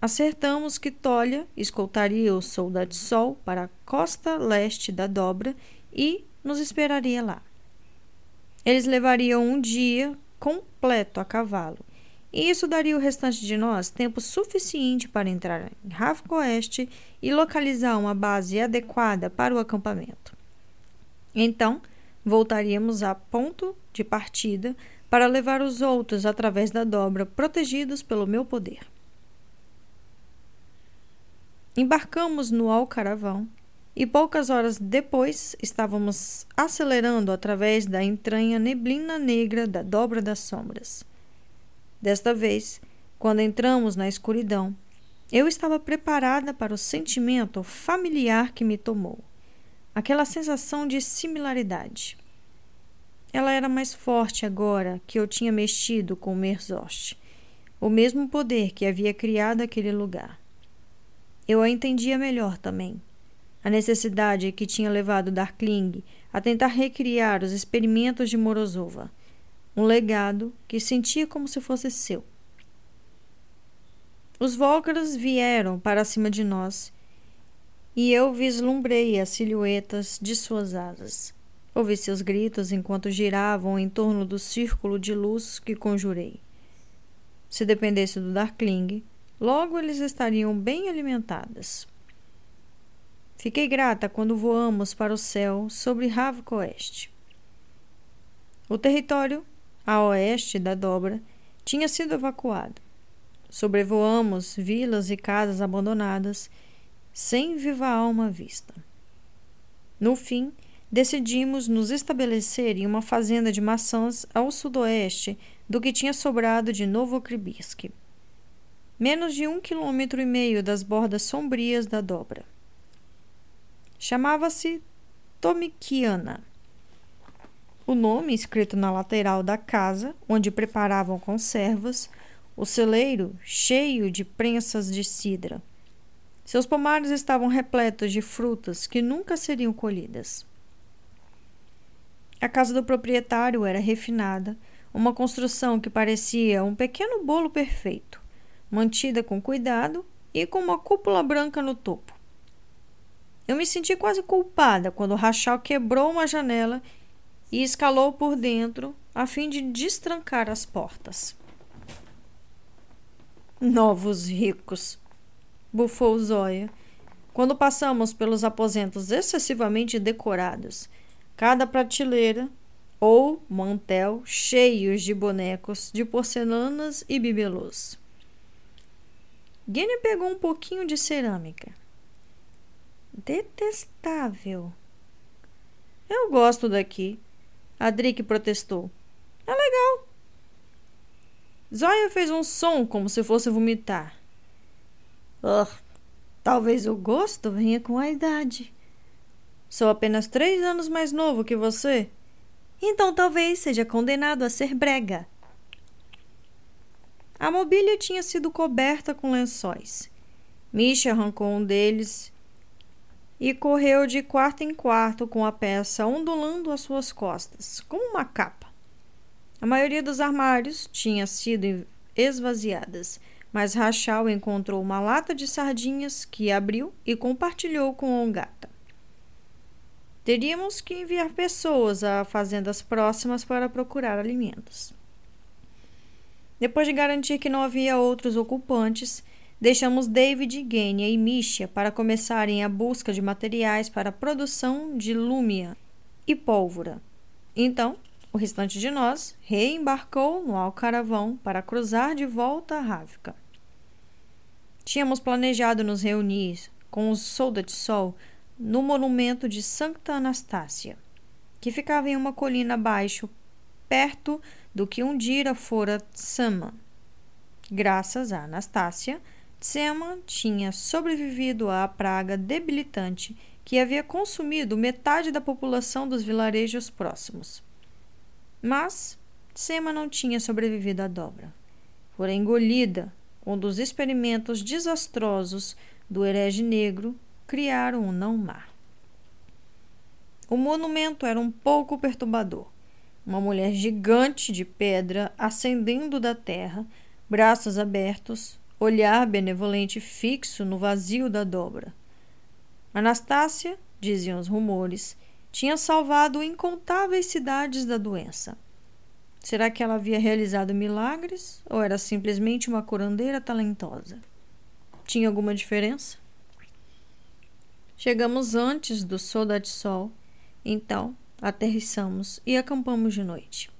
acertamos que Tolia escoltaria o Soldado Sol para a costa leste da dobra e nos esperaria lá. Eles levariam um dia completo a cavalo, e isso daria o restante de nós tempo suficiente para entrar em Rafco Oeste e localizar uma base adequada para o acampamento. Então, voltaríamos a ponto de partida para levar os outros através da dobra, protegidos pelo meu poder. Embarcamos no Alcaravão e poucas horas depois estávamos acelerando através da entranha neblina negra da dobra das sombras. Desta vez, quando entramos na escuridão, eu estava preparada para o sentimento familiar que me tomou, aquela sensação de similaridade. Ela era mais forte agora que eu tinha mexido com Merzost, o mesmo poder que havia criado aquele lugar. Eu a entendia melhor também a necessidade que tinha levado Darkling a tentar recriar os experimentos de Morozova, um legado que sentia como se fosse seu. Os Volcaros vieram para cima de nós e eu vislumbrei as silhuetas de suas asas. Ouvi seus gritos enquanto giravam em torno do círculo de luz que conjurei. Se dependesse do Darkling, logo eles estariam bem alimentadas. Fiquei grata quando voamos para o céu sobre Ravco. O território, a oeste da dobra, tinha sido evacuado. Sobrevoamos vilas e casas abandonadas, sem viva alma vista. No fim, decidimos nos estabelecer em uma fazenda de maçãs ao sudoeste do que tinha sobrado de Novokribisk, menos de um quilômetro e meio das bordas sombrias da dobra. Chamava-se Tomikiana. O nome escrito na lateral da casa, onde preparavam conservas, o celeiro cheio de prensas de cidra. Seus pomares estavam repletos de frutas que nunca seriam colhidas. A casa do proprietário era refinada, uma construção que parecia um pequeno bolo perfeito, mantida com cuidado e com uma cúpula branca no topo. Eu me senti quase culpada quando Rachel quebrou uma janela e escalou por dentro a fim de destrancar as portas. Novos ricos, bufou Zóia. Quando passamos pelos aposentos excessivamente decorados, cada prateleira ou mantel cheios de bonecos de porcelanas e bibelôs. Guinea pegou um pouquinho de cerâmica. Detestável. Eu gosto daqui. Adric protestou. É legal. Zoya fez um som como se fosse vomitar. Oh, talvez o gosto venha com a idade. Sou apenas três anos mais novo que você. Então talvez seja condenado a ser brega. A mobília tinha sido coberta com lençóis. Misha arrancou um deles e correu de quarto em quarto com a peça ondulando às suas costas, como uma capa. A maioria dos armários tinha sido esvaziadas, mas Rachel encontrou uma lata de sardinhas que abriu e compartilhou com Ongata. Teríamos que enviar pessoas a fazendas próximas para procurar alimentos. Depois de garantir que não havia outros ocupantes, deixamos David, Genia e Misha para começarem a busca de materiais para a produção de lúmia e pólvora. Então, o restante de nós reembarcou no Alcaravão para cruzar de volta a Rávica. Tínhamos planejado nos reunir com os Soldat Sol no monumento de Santa Anastácia, que ficava em uma colina abaixo, perto do que um dia fora Tsama. Graças a Anastácia, Tsema tinha sobrevivido à praga debilitante que havia consumido metade da população dos vilarejos próximos. Mas Tsema não tinha sobrevivido à dobra. Fora engolida quando os experimentos desastrosos do herege negro criaram o não-mar. O monumento era um pouco perturbador uma mulher gigante de pedra ascendendo da terra, braços abertos, olhar benevolente fixo no vazio da dobra. Anastácia, diziam os rumores, tinha salvado incontáveis cidades da doença. Será que ela havia realizado milagres ou era simplesmente uma curandeira talentosa? Tinha alguma diferença? Chegamos antes do sol da sol, então Aterrissamos e acampamos de noite.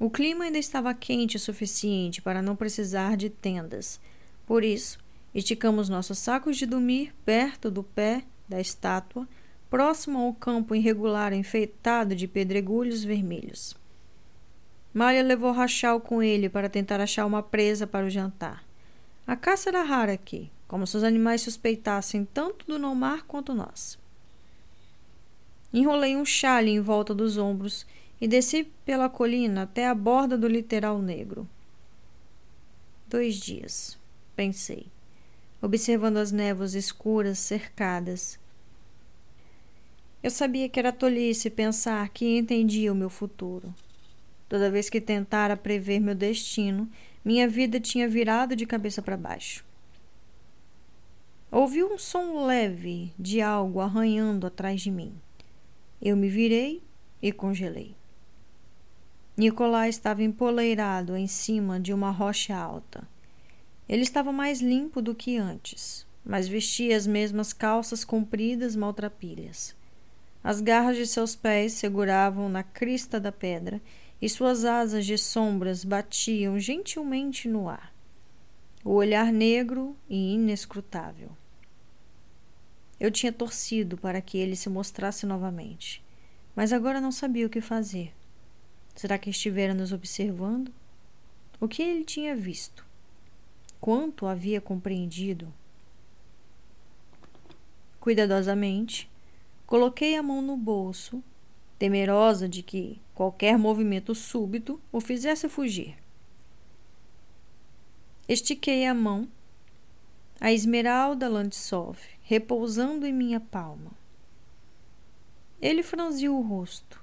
O clima ainda estava quente o suficiente para não precisar de tendas. Por isso, esticamos nossos sacos de dormir perto do pé da estátua, próximo ao campo irregular enfeitado de pedregulhos vermelhos. Malha levou Rachel com ele para tentar achar uma presa para o jantar. A caça era rara aqui, como se os animais suspeitassem tanto do Nomar quanto nós. Enrolei um chale em volta dos ombros e desci pela colina até a borda do literal negro. Dois dias, pensei, observando as névoas escuras cercadas. Eu sabia que era tolice pensar que entendia o meu futuro. Toda vez que tentara prever meu destino, minha vida tinha virado de cabeça para baixo. Ouvi um som leve de algo arranhando atrás de mim. Eu me virei e congelei. Nicolai estava empoleirado em cima de uma rocha alta. Ele estava mais limpo do que antes, mas vestia as mesmas calças compridas maltrapilhas. As garras de seus pés seguravam na crista da pedra e suas asas de sombras batiam gentilmente no ar. O olhar negro e inescrutável. Eu tinha torcido para que ele se mostrasse novamente, mas agora não sabia o que fazer. Será que estivera nos observando? O que ele tinha visto? Quanto havia compreendido? Cuidadosamente, coloquei a mão no bolso, temerosa de que qualquer movimento súbito o fizesse fugir. Estiquei a mão a esmeralda Landsov repousando em minha palma. Ele franziu o rosto,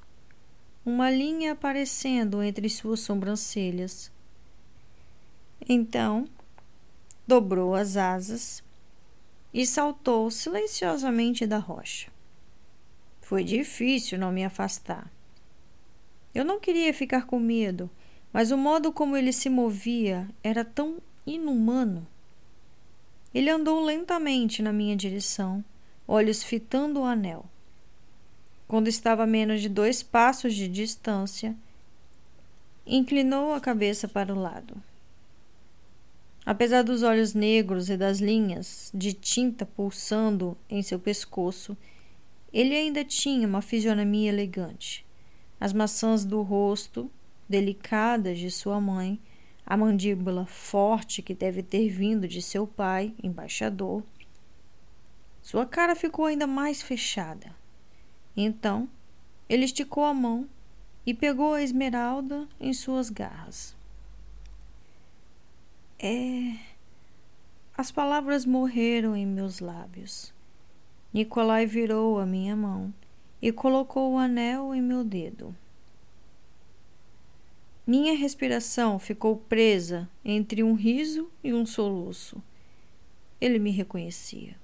uma linha aparecendo entre suas sobrancelhas. Então, dobrou as asas e saltou silenciosamente da rocha. Foi difícil não me afastar. Eu não queria ficar com medo, mas o modo como ele se movia era tão inumano. Ele andou lentamente na minha direção, olhos fitando o anel. Quando estava a menos de dois passos de distância, inclinou a cabeça para o lado. Apesar dos olhos negros e das linhas de tinta pulsando em seu pescoço, ele ainda tinha uma fisionomia elegante. As maçãs do rosto, delicadas de sua mãe, a mandíbula forte que deve ter vindo de seu pai, embaixador. Sua cara ficou ainda mais fechada. Então, ele esticou a mão e pegou a esmeralda em suas garras. É. As palavras morreram em meus lábios. Nicolai virou a minha mão e colocou o anel em meu dedo. Minha respiração ficou presa entre um riso e um soluço. Ele me reconhecia.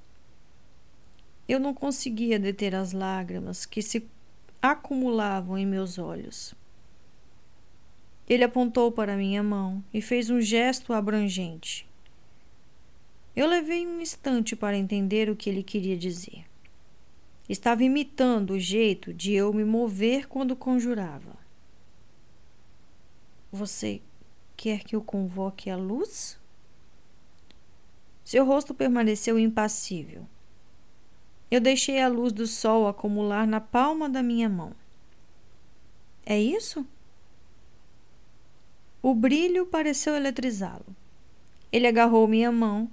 Eu não conseguia deter as lágrimas que se acumulavam em meus olhos. Ele apontou para minha mão e fez um gesto abrangente. Eu levei um instante para entender o que ele queria dizer. Estava imitando o jeito de eu me mover quando conjurava. Você quer que eu convoque a luz? Seu rosto permaneceu impassível. Eu deixei a luz do sol acumular na palma da minha mão. É isso? O brilho pareceu eletrizá-lo. Ele agarrou minha mão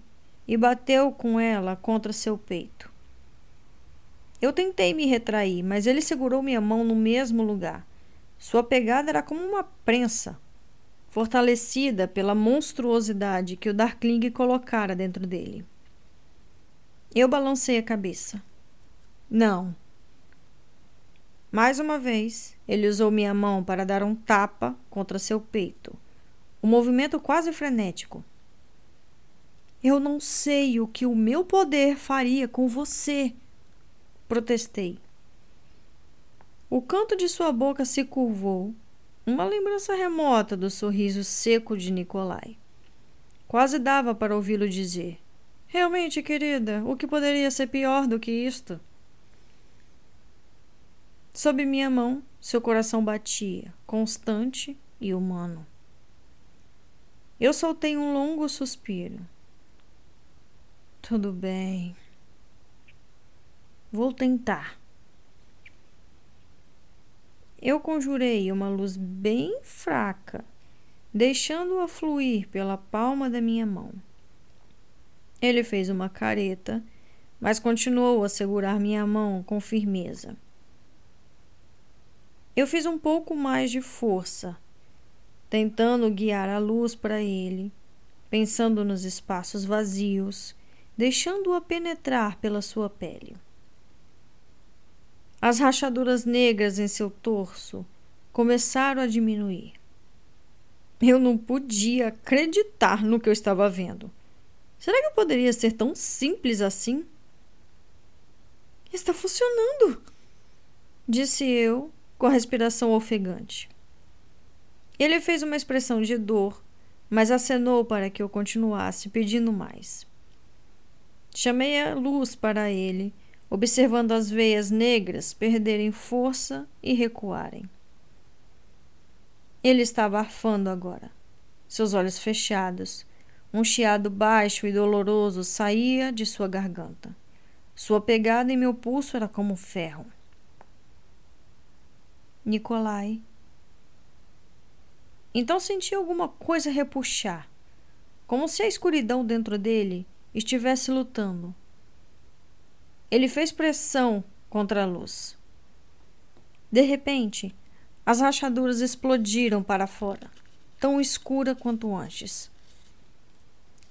e bateu com ela contra seu peito. Eu tentei me retrair, mas ele segurou minha mão no mesmo lugar. Sua pegada era como uma prensa, fortalecida pela monstruosidade que o Darkling colocara dentro dele. Eu balancei a cabeça. Não. Mais uma vez, ele usou minha mão para dar um tapa contra seu peito. Um movimento quase frenético. Eu não sei o que o meu poder faria com você, protestei. O canto de sua boca se curvou uma lembrança remota do sorriso seco de Nicolai. Quase dava para ouvi-lo dizer: Realmente, querida, o que poderia ser pior do que isto? Sob minha mão, seu coração batia, constante e humano. Eu soltei um longo suspiro. Tudo bem. Vou tentar. Eu conjurei uma luz bem fraca, deixando-a fluir pela palma da minha mão. Ele fez uma careta, mas continuou a segurar minha mão com firmeza. Eu fiz um pouco mais de força, tentando guiar a luz para ele, pensando nos espaços vazios, deixando-a penetrar pela sua pele. As rachaduras negras em seu torso começaram a diminuir. Eu não podia acreditar no que eu estava vendo. Será que poderia ser tão simples assim? Está funcionando, disse eu, com a respiração ofegante. Ele fez uma expressão de dor, mas acenou para que eu continuasse, pedindo mais. Chamei a luz para ele observando as veias negras perderem força e recuarem. Ele estava arfando agora, seus olhos fechados. Um chiado baixo e doloroso saía de sua garganta. Sua pegada em meu pulso era como ferro. Nicolai. Então senti alguma coisa repuxar, como se a escuridão dentro dele estivesse lutando ele fez pressão contra a luz. De repente, as rachaduras explodiram para fora, tão escura quanto antes.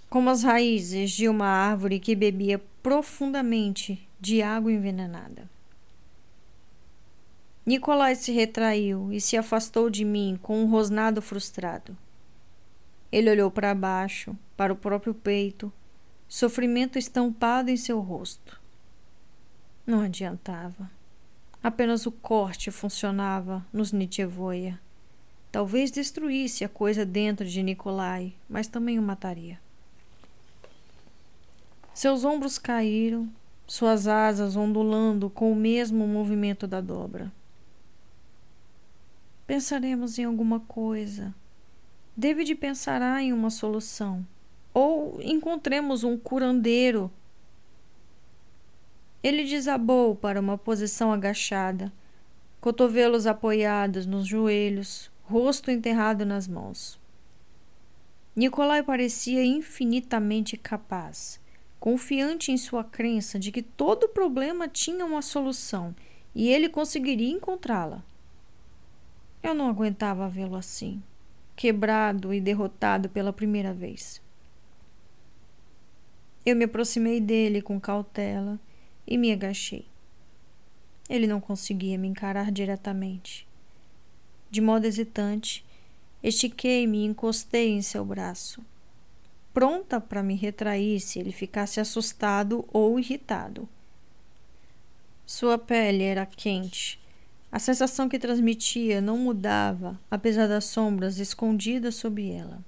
Como as raízes de uma árvore que bebia profundamente de água envenenada. Nicolai se retraiu e se afastou de mim com um rosnado frustrado. Ele olhou para baixo, para o próprio peito, sofrimento estampado em seu rosto. Não adiantava. Apenas o corte funcionava nos Nitchevoia. Talvez destruísse a coisa dentro de Nikolai, mas também o mataria. Seus ombros caíram, suas asas ondulando com o mesmo movimento da dobra. Pensaremos em alguma coisa. David pensará em uma solução. Ou encontremos um curandeiro. Ele desabou para uma posição agachada, cotovelos apoiados nos joelhos, rosto enterrado nas mãos. Nicolai parecia infinitamente capaz, confiante em sua crença de que todo problema tinha uma solução e ele conseguiria encontrá-la. Eu não aguentava vê-lo assim, quebrado e derrotado pela primeira vez. Eu me aproximei dele com cautela e me agachei. Ele não conseguia me encarar diretamente. De modo hesitante, estiquei-me e encostei em seu braço, pronta para me retrair se ele ficasse assustado ou irritado. Sua pele era quente, a sensação que transmitia não mudava, apesar das sombras escondidas sob ela.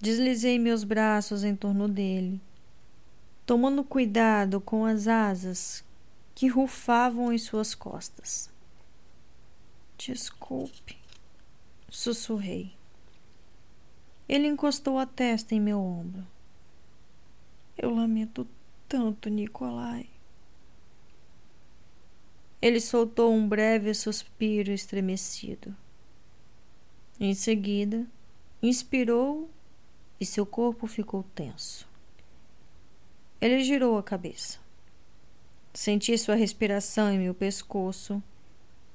Deslizei meus braços em torno dele, tomando cuidado com as asas que rufavam em suas costas. Desculpe, sussurrei. Ele encostou a testa em meu ombro. Eu lamento tanto, Nicolai. Ele soltou um breve suspiro estremecido. Em seguida, inspirou e seu corpo ficou tenso. Ele girou a cabeça. Senti sua respiração em meu pescoço,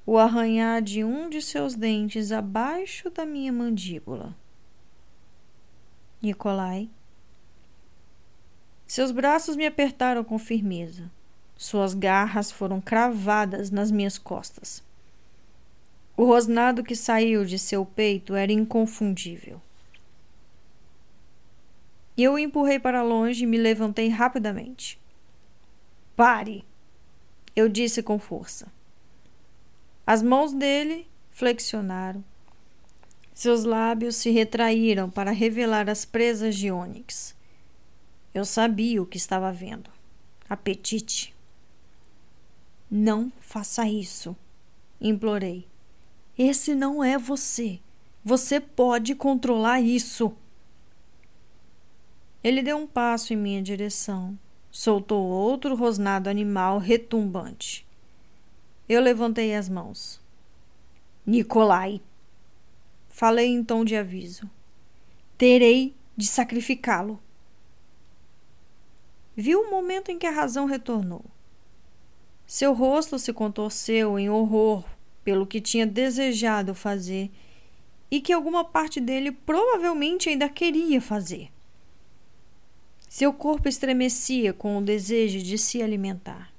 o arranhar de um de seus dentes abaixo da minha mandíbula. Nicolai. Seus braços me apertaram com firmeza. Suas garras foram cravadas nas minhas costas. O rosnado que saiu de seu peito era inconfundível. Eu o empurrei para longe e me levantei rapidamente. Pare! Eu disse com força. As mãos dele flexionaram. Seus lábios se retraíram para revelar as presas de ônix. Eu sabia o que estava vendo. Apetite. Não faça isso, implorei. Esse não é você. Você pode controlar isso. Ele deu um passo em minha direção. Soltou outro rosnado animal retumbante. Eu levantei as mãos. Nicolai. Falei em tom de aviso. Terei de sacrificá-lo. Viu o momento em que a razão retornou. Seu rosto se contorceu em horror pelo que tinha desejado fazer e que alguma parte dele provavelmente ainda queria fazer. Seu corpo estremecia com o desejo de se alimentar.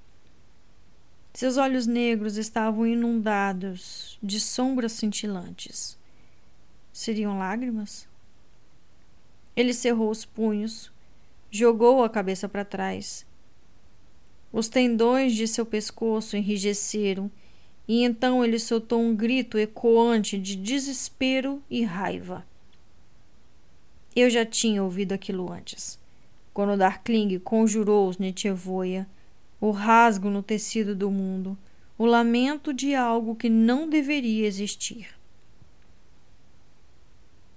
Seus olhos negros estavam inundados de sombras cintilantes. Seriam lágrimas? Ele cerrou os punhos, jogou a cabeça para trás os tendões de seu pescoço enrijeceram e então ele soltou um grito ecoante de desespero e raiva. Eu já tinha ouvido aquilo antes, quando Darkling conjurou os Netchevoia, o rasgo no tecido do mundo, o lamento de algo que não deveria existir.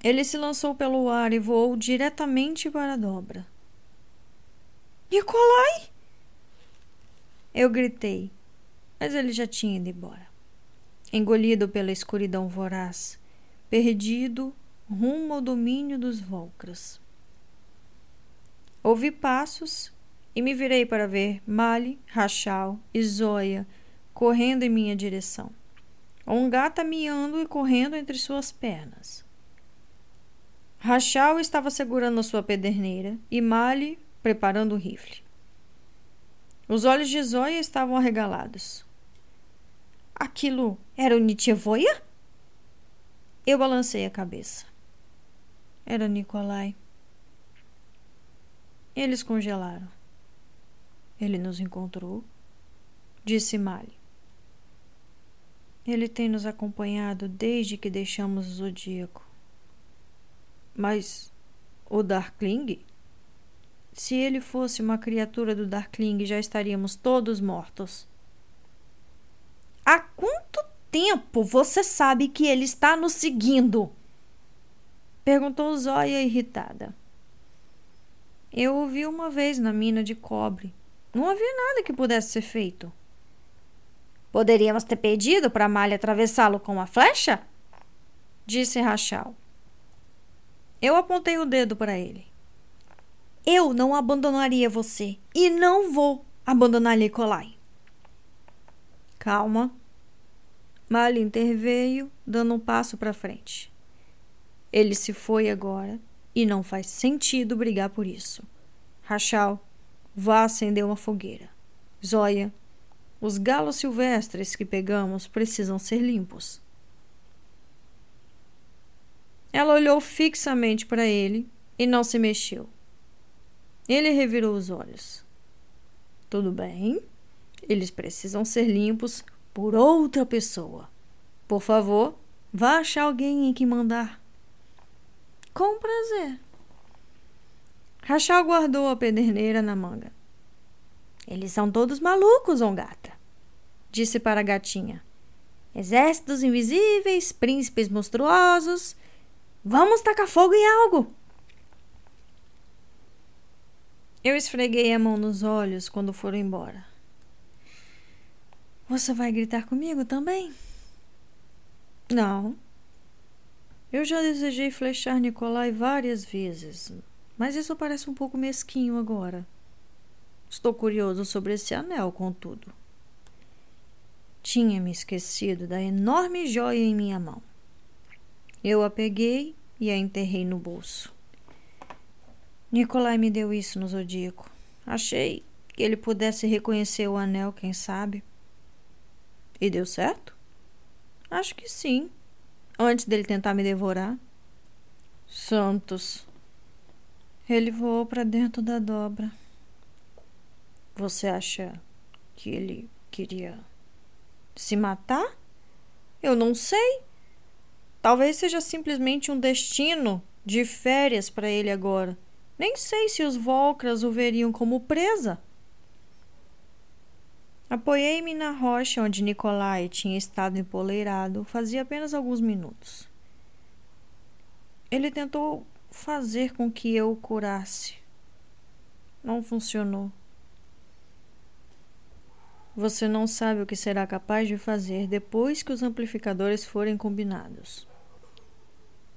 Ele se lançou pelo ar e voou diretamente para a dobra. Nicolai! Eu gritei, mas ele já tinha ido embora. Engolido pela escuridão voraz, perdido rumo ao domínio dos Volcras. Ouvi passos e me virei para ver Mali, Rachal e Zoya correndo em minha direção. Um gato miando e correndo entre suas pernas. Rachal estava segurando sua pederneira e Mali preparando o rifle. Os olhos de Zóia estavam arregalados. Aquilo era o Nitchevoia? Eu balancei a cabeça. Era Nikolai. Eles congelaram. Ele nos encontrou, disse Mali. Ele tem nos acompanhado desde que deixamos o Zodíaco. Mas o Darkling? Se ele fosse uma criatura do Darkling, já estaríamos todos mortos. Há quanto tempo você sabe que ele está nos seguindo? Perguntou Zóia irritada. Eu ouvi uma vez na mina de cobre. Não havia nada que pudesse ser feito. Poderíamos ter pedido para Malha atravessá-lo com uma flecha? Disse Rachel. Eu apontei o dedo para ele. Eu não abandonaria você e não vou abandonar Nikolai. Calma. Malha interveio, dando um passo para frente. Ele se foi agora e não faz sentido brigar por isso. Rachel, vá acender uma fogueira. Zóia, os galos silvestres que pegamos precisam ser limpos. Ela olhou fixamente para ele e não se mexeu. Ele revirou os olhos. Tudo bem. Eles precisam ser limpos por outra pessoa. Por favor, vá achar alguém em que mandar. Com prazer. Rachel guardou a pederneira na manga. Eles são todos malucos, Ongata, disse para a gatinha. Exércitos invisíveis, príncipes monstruosos. Vamos tacar fogo em algo! Eu esfreguei a mão nos olhos quando foram embora. Você vai gritar comigo também? Não, eu já desejei flechar Nicolai várias vezes, mas isso parece um pouco mesquinho agora. Estou curioso sobre esse anel, contudo. Tinha me esquecido da enorme joia em minha mão. Eu a peguei e a enterrei no bolso. Nicolai me deu isso no zodíaco. Achei que ele pudesse reconhecer o anel, quem sabe. E deu certo? Acho que sim antes dele tentar me devorar. Santos. Ele voou para dentro da dobra. Você acha que ele queria se matar? Eu não sei. Talvez seja simplesmente um destino de férias para ele agora. Nem sei se os Volcras o veriam como presa. Apoiei-me na rocha onde Nicolai tinha estado empoleirado fazia apenas alguns minutos. Ele tentou fazer com que eu o curasse. Não funcionou. Você não sabe o que será capaz de fazer depois que os amplificadores forem combinados.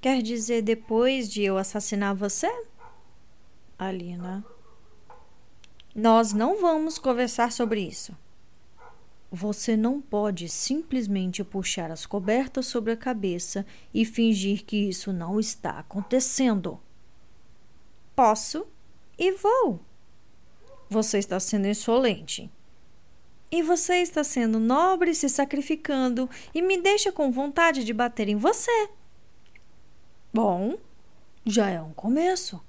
Quer dizer, depois de eu assassinar você? Alina. Nós não vamos conversar sobre isso. Você não pode simplesmente puxar as cobertas sobre a cabeça e fingir que isso não está acontecendo. Posso e vou. Você está sendo insolente. E você está sendo nobre, se sacrificando e me deixa com vontade de bater em você. Bom, já é um começo.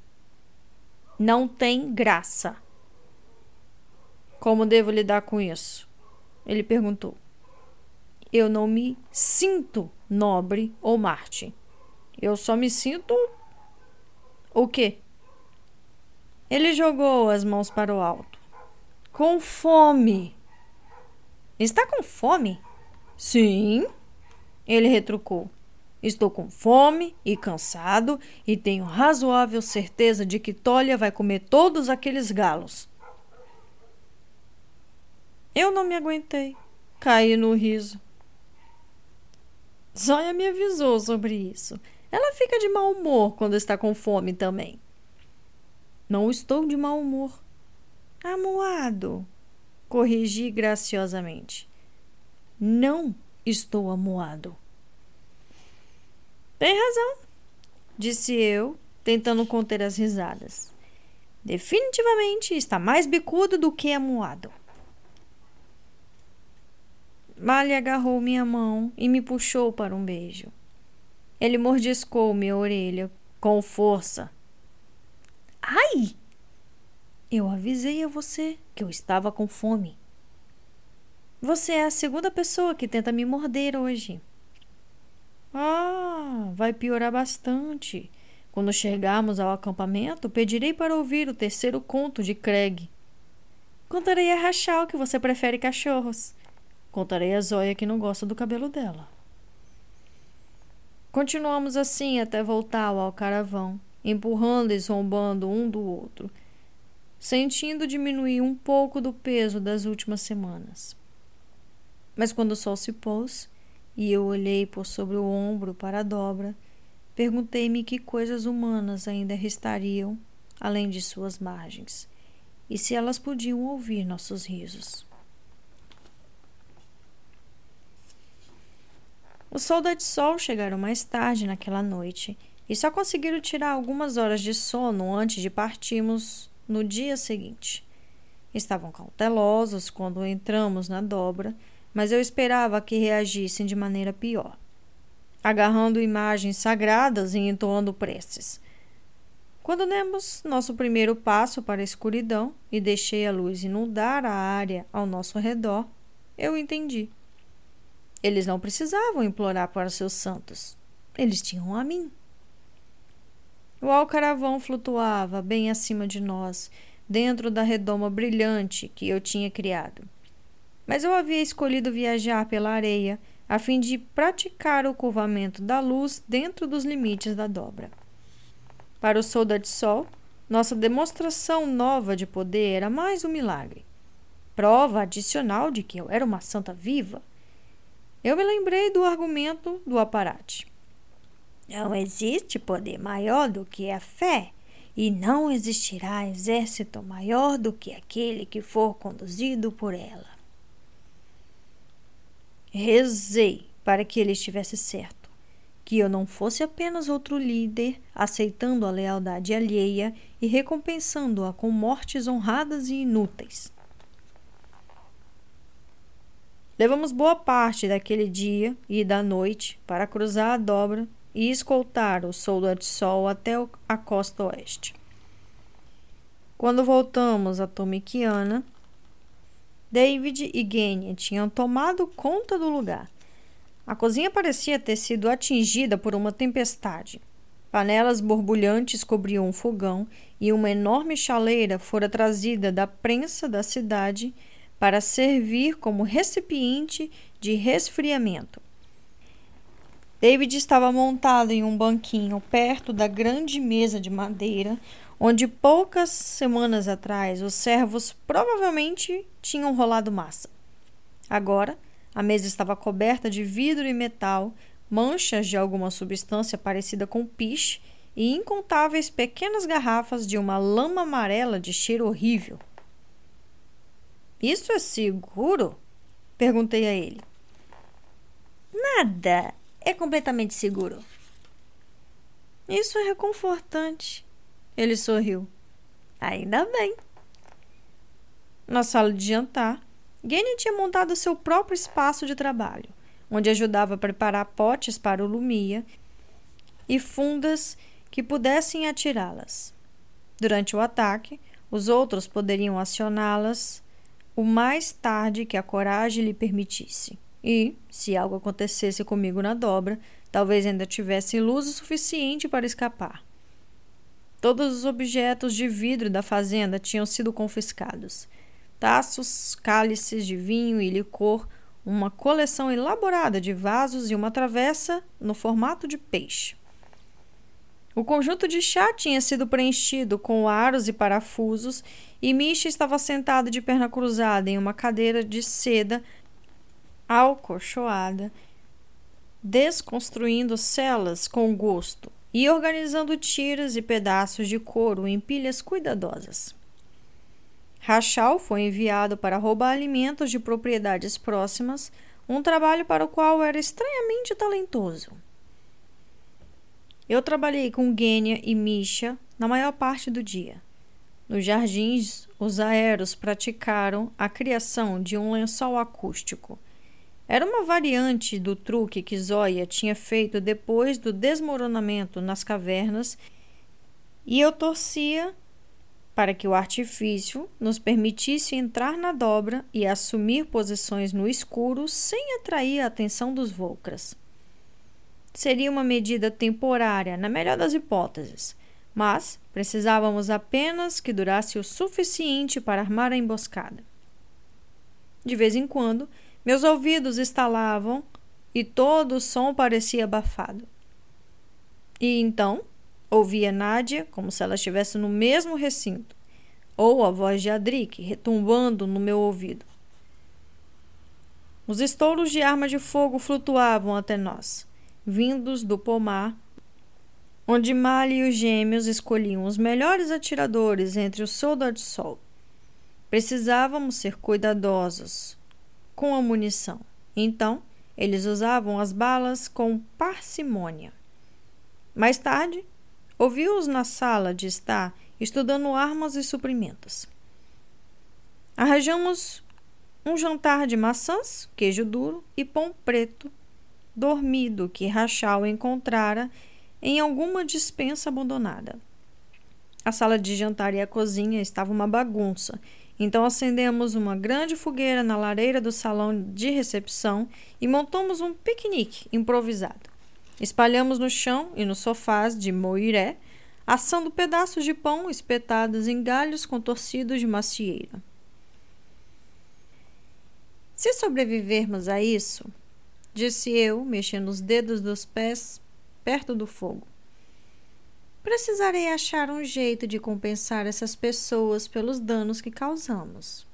Não tem graça. Como devo lidar com isso? Ele perguntou. Eu não me sinto nobre ou Marte. Eu só me sinto. O quê? Ele jogou as mãos para o alto. Com fome. Está com fome? Sim, ele retrucou. Estou com fome e cansado e tenho razoável certeza de que Tolia vai comer todos aqueles galos. Eu não me aguentei. Caí no riso. Zóia me avisou sobre isso. Ela fica de mau humor quando está com fome também. Não estou de mau humor. Amuado, corrigi graciosamente. Não estou amuado. Tem razão, disse eu, tentando conter as risadas. Definitivamente está mais bicudo do que amuado. Mali agarrou minha mão e me puxou para um beijo. Ele mordiscou minha orelha com força. Ai! Eu avisei a você que eu estava com fome. Você é a segunda pessoa que tenta me morder hoje. Ah, vai piorar bastante Quando chegarmos ao acampamento, pedirei para ouvir o terceiro conto de Craig. Contarei a Rachel que você prefere cachorros. Contarei a Zóia que não gosta do cabelo dela. Continuamos assim até voltar ao alcaravão, empurrando e zombando um do outro, sentindo diminuir um pouco do peso das últimas semanas. Mas quando o sol se pôs e eu olhei por sobre o ombro para a dobra, Perguntei-me que coisas humanas ainda restariam além de suas margens e se elas podiam ouvir nossos risos. Os soldados sol chegaram mais tarde naquela noite e só conseguiram tirar algumas horas de sono antes de partirmos no dia seguinte. Estavam cautelosos quando entramos na dobra, mas eu esperava que reagissem de maneira pior agarrando imagens sagradas e entoando preces. Quando demos nosso primeiro passo para a escuridão e deixei a luz inundar a área ao nosso redor, eu entendi. Eles não precisavam implorar para seus santos. Eles tinham a mim. O alcaravão flutuava bem acima de nós, dentro da redoma brilhante que eu tinha criado. Mas eu havia escolhido viajar pela areia a fim de praticar o curvamento da luz dentro dos limites da dobra. Para o Solda de Sol, nossa demonstração nova de poder era mais um milagre. Prova adicional de que eu era uma santa viva. Eu me lembrei do argumento do aparate. Não existe poder maior do que a fé, e não existirá exército maior do que aquele que for conduzido por ela. Rezei para que ele estivesse certo, que eu não fosse apenas outro líder aceitando a lealdade alheia e recompensando-a com mortes honradas e inúteis. Levamos boa parte daquele dia e da noite para cruzar a dobra e escoltar o soldado de sol até a costa oeste. Quando voltamos a Tomiquiana, David e Genya tinham tomado conta do lugar. A cozinha parecia ter sido atingida por uma tempestade. Panelas borbulhantes cobriam um fogão e uma enorme chaleira fora trazida da prensa da cidade para servir como recipiente de resfriamento. David estava montado em um banquinho perto da grande mesa de madeira onde poucas semanas atrás os servos provavelmente tinham rolado massa. Agora, a mesa estava coberta de vidro e metal, manchas de alguma substância parecida com piche e incontáveis pequenas garrafas de uma lama amarela de cheiro horrível. Isso é seguro? perguntei a ele. Nada é completamente seguro. Isso é reconfortante. Ele sorriu. Ainda bem. Na sala de jantar, Gene tinha montado seu próprio espaço de trabalho, onde ajudava a preparar potes para o Lumia e fundas que pudessem atirá-las. Durante o ataque, os outros poderiam acioná-las o mais tarde que a coragem lhe permitisse. E, se algo acontecesse comigo na dobra, talvez ainda tivesse luz o suficiente para escapar. Todos os objetos de vidro da fazenda tinham sido confiscados: taços, cálices de vinho e licor, uma coleção elaborada de vasos e uma travessa no formato de peixe. O conjunto de chá tinha sido preenchido com aros e parafusos, e Misha estava sentado de perna cruzada em uma cadeira de seda alcochoada, desconstruindo celas com gosto e organizando tiras e pedaços de couro em pilhas cuidadosas. Rachal foi enviado para roubar alimentos de propriedades próximas, um trabalho para o qual era estranhamente talentoso. Eu trabalhei com Gênia e Misha na maior parte do dia. Nos jardins, os aeros praticaram a criação de um lençol acústico era uma variante do truque que Zóia tinha feito depois do desmoronamento nas cavernas, e eu torcia para que o artifício nos permitisse entrar na dobra e assumir posições no escuro sem atrair a atenção dos Volcras. seria uma medida temporária, na melhor das hipóteses, mas precisávamos apenas que durasse o suficiente para armar a emboscada. De vez em quando, meus ouvidos estalavam e todo o som parecia abafado. E então ouvia Nádia como se ela estivesse no mesmo recinto, ou a voz de Adric retumbando no meu ouvido. Os estouros de arma de fogo flutuavam até nós, vindos do pomar, onde Mali e os gêmeos escolhiam os melhores atiradores entre o soldado de sol. Precisávamos ser cuidadosos com a munição. Então, eles usavam as balas com parcimônia. Mais tarde, ouviu-os na sala de estar estudando armas e suprimentos. Arranjamos um jantar de maçãs, queijo duro e pão preto dormido que Rachel encontrara em alguma dispensa abandonada. A sala de jantar e a cozinha estavam uma bagunça então acendemos uma grande fogueira na lareira do salão de recepção e montamos um piquenique improvisado. Espalhamos no chão e nos sofás de moiré, assando pedaços de pão espetados em galhos contorcidos de macieira. Se sobrevivermos a isso, disse eu, mexendo os dedos dos pés perto do fogo, Precisarei achar um jeito de compensar essas pessoas pelos danos que causamos.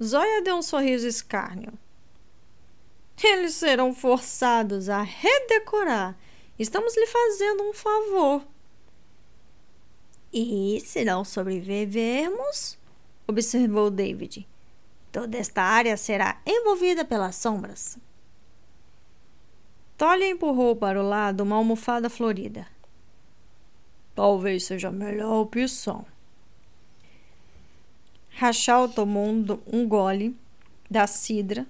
Zóia deu um sorriso escárnio. Eles serão forçados a redecorar. Estamos lhe fazendo um favor. E se não sobrevivermos, observou David, toda esta área será envolvida pelas sombras. Tolly empurrou para o lado uma almofada florida. Talvez seja a melhor opção. Rachel tomou um, gole da cidra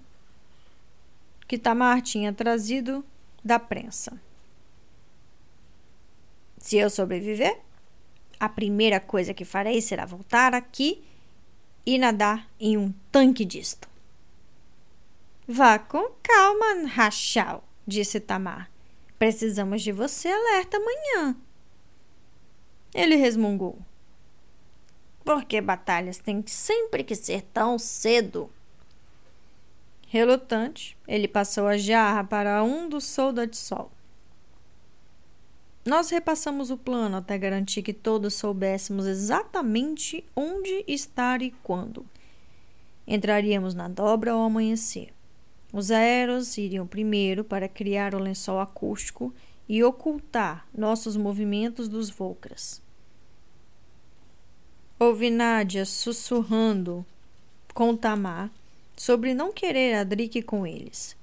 que Tamar tinha trazido da prensa. Se eu sobreviver, a primeira coisa que farei será voltar aqui e nadar em um tanque disto. Vá com calma, Rachel, disse Tamar. Precisamos de você alerta amanhã. Ele resmungou. Por que batalhas têm sempre que ser tão cedo? Relutante, ele passou a jarra para um dos soldados sol. Nós repassamos o plano até garantir que todos soubéssemos exatamente onde estar e quando. Entraríamos na dobra ao amanhecer. Os aeros iriam primeiro para criar o lençol acústico e ocultar nossos movimentos dos Volcras. Ouvi Nádia sussurrando com Tamar sobre não querer Adrique com eles.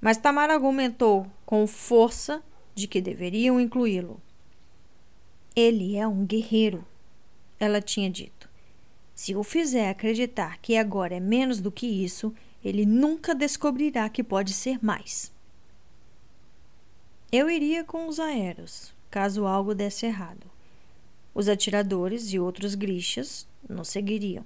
Mas Tamar argumentou com força de que deveriam incluí-lo. Ele é um guerreiro, ela tinha dito. Se o fizer acreditar que agora é menos do que isso, ele nunca descobrirá que pode ser mais. Eu iria com os aéreos, caso algo desse errado. Os atiradores e outros grixas nos seguiriam.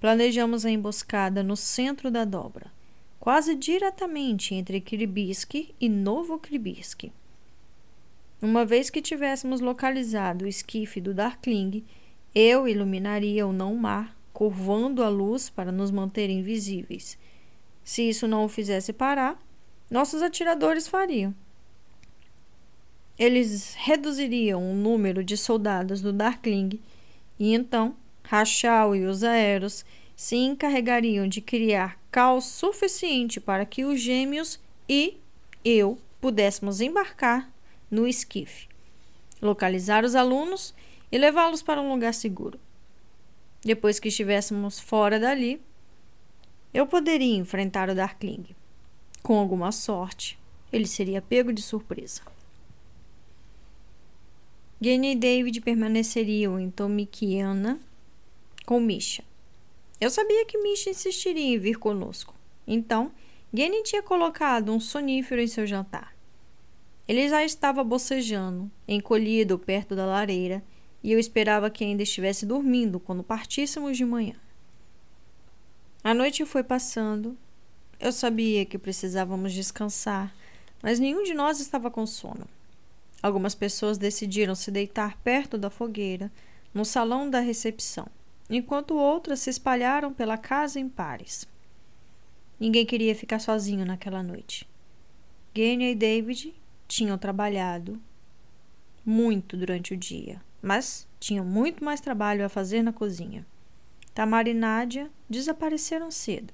Planejamos a emboscada no centro da dobra, quase diretamente entre Kiribisky e Novo Kiribisky. Uma vez que tivéssemos localizado o esquife do Darkling, eu iluminaria o não-mar, curvando a luz para nos manter invisíveis. Se isso não o fizesse parar, nossos atiradores fariam. Eles reduziriam o número de soldados do Darkling e então Rachel e os Aeros se encarregariam de criar caos suficiente para que os gêmeos e eu pudéssemos embarcar no esquife, localizar os alunos e levá-los para um lugar seguro. Depois que estivéssemos fora dali, eu poderia enfrentar o Darkling. Com alguma sorte, ele seria pego de surpresa. Jenny e David permaneceriam em Tomikiana com Misha. Eu sabia que Misha insistiria em vir conosco. Então, Jenny tinha colocado um sonífero em seu jantar. Ele já estava bocejando, encolhido perto da lareira, e eu esperava que ainda estivesse dormindo quando partíssemos de manhã. A noite foi passando. Eu sabia que precisávamos descansar, mas nenhum de nós estava com sono. Algumas pessoas decidiram se deitar perto da fogueira, no salão da recepção, enquanto outras se espalharam pela casa em pares. Ninguém queria ficar sozinho naquela noite. Genia e David tinham trabalhado muito durante o dia, mas tinham muito mais trabalho a fazer na cozinha. Tamara e Nádia desapareceram cedo.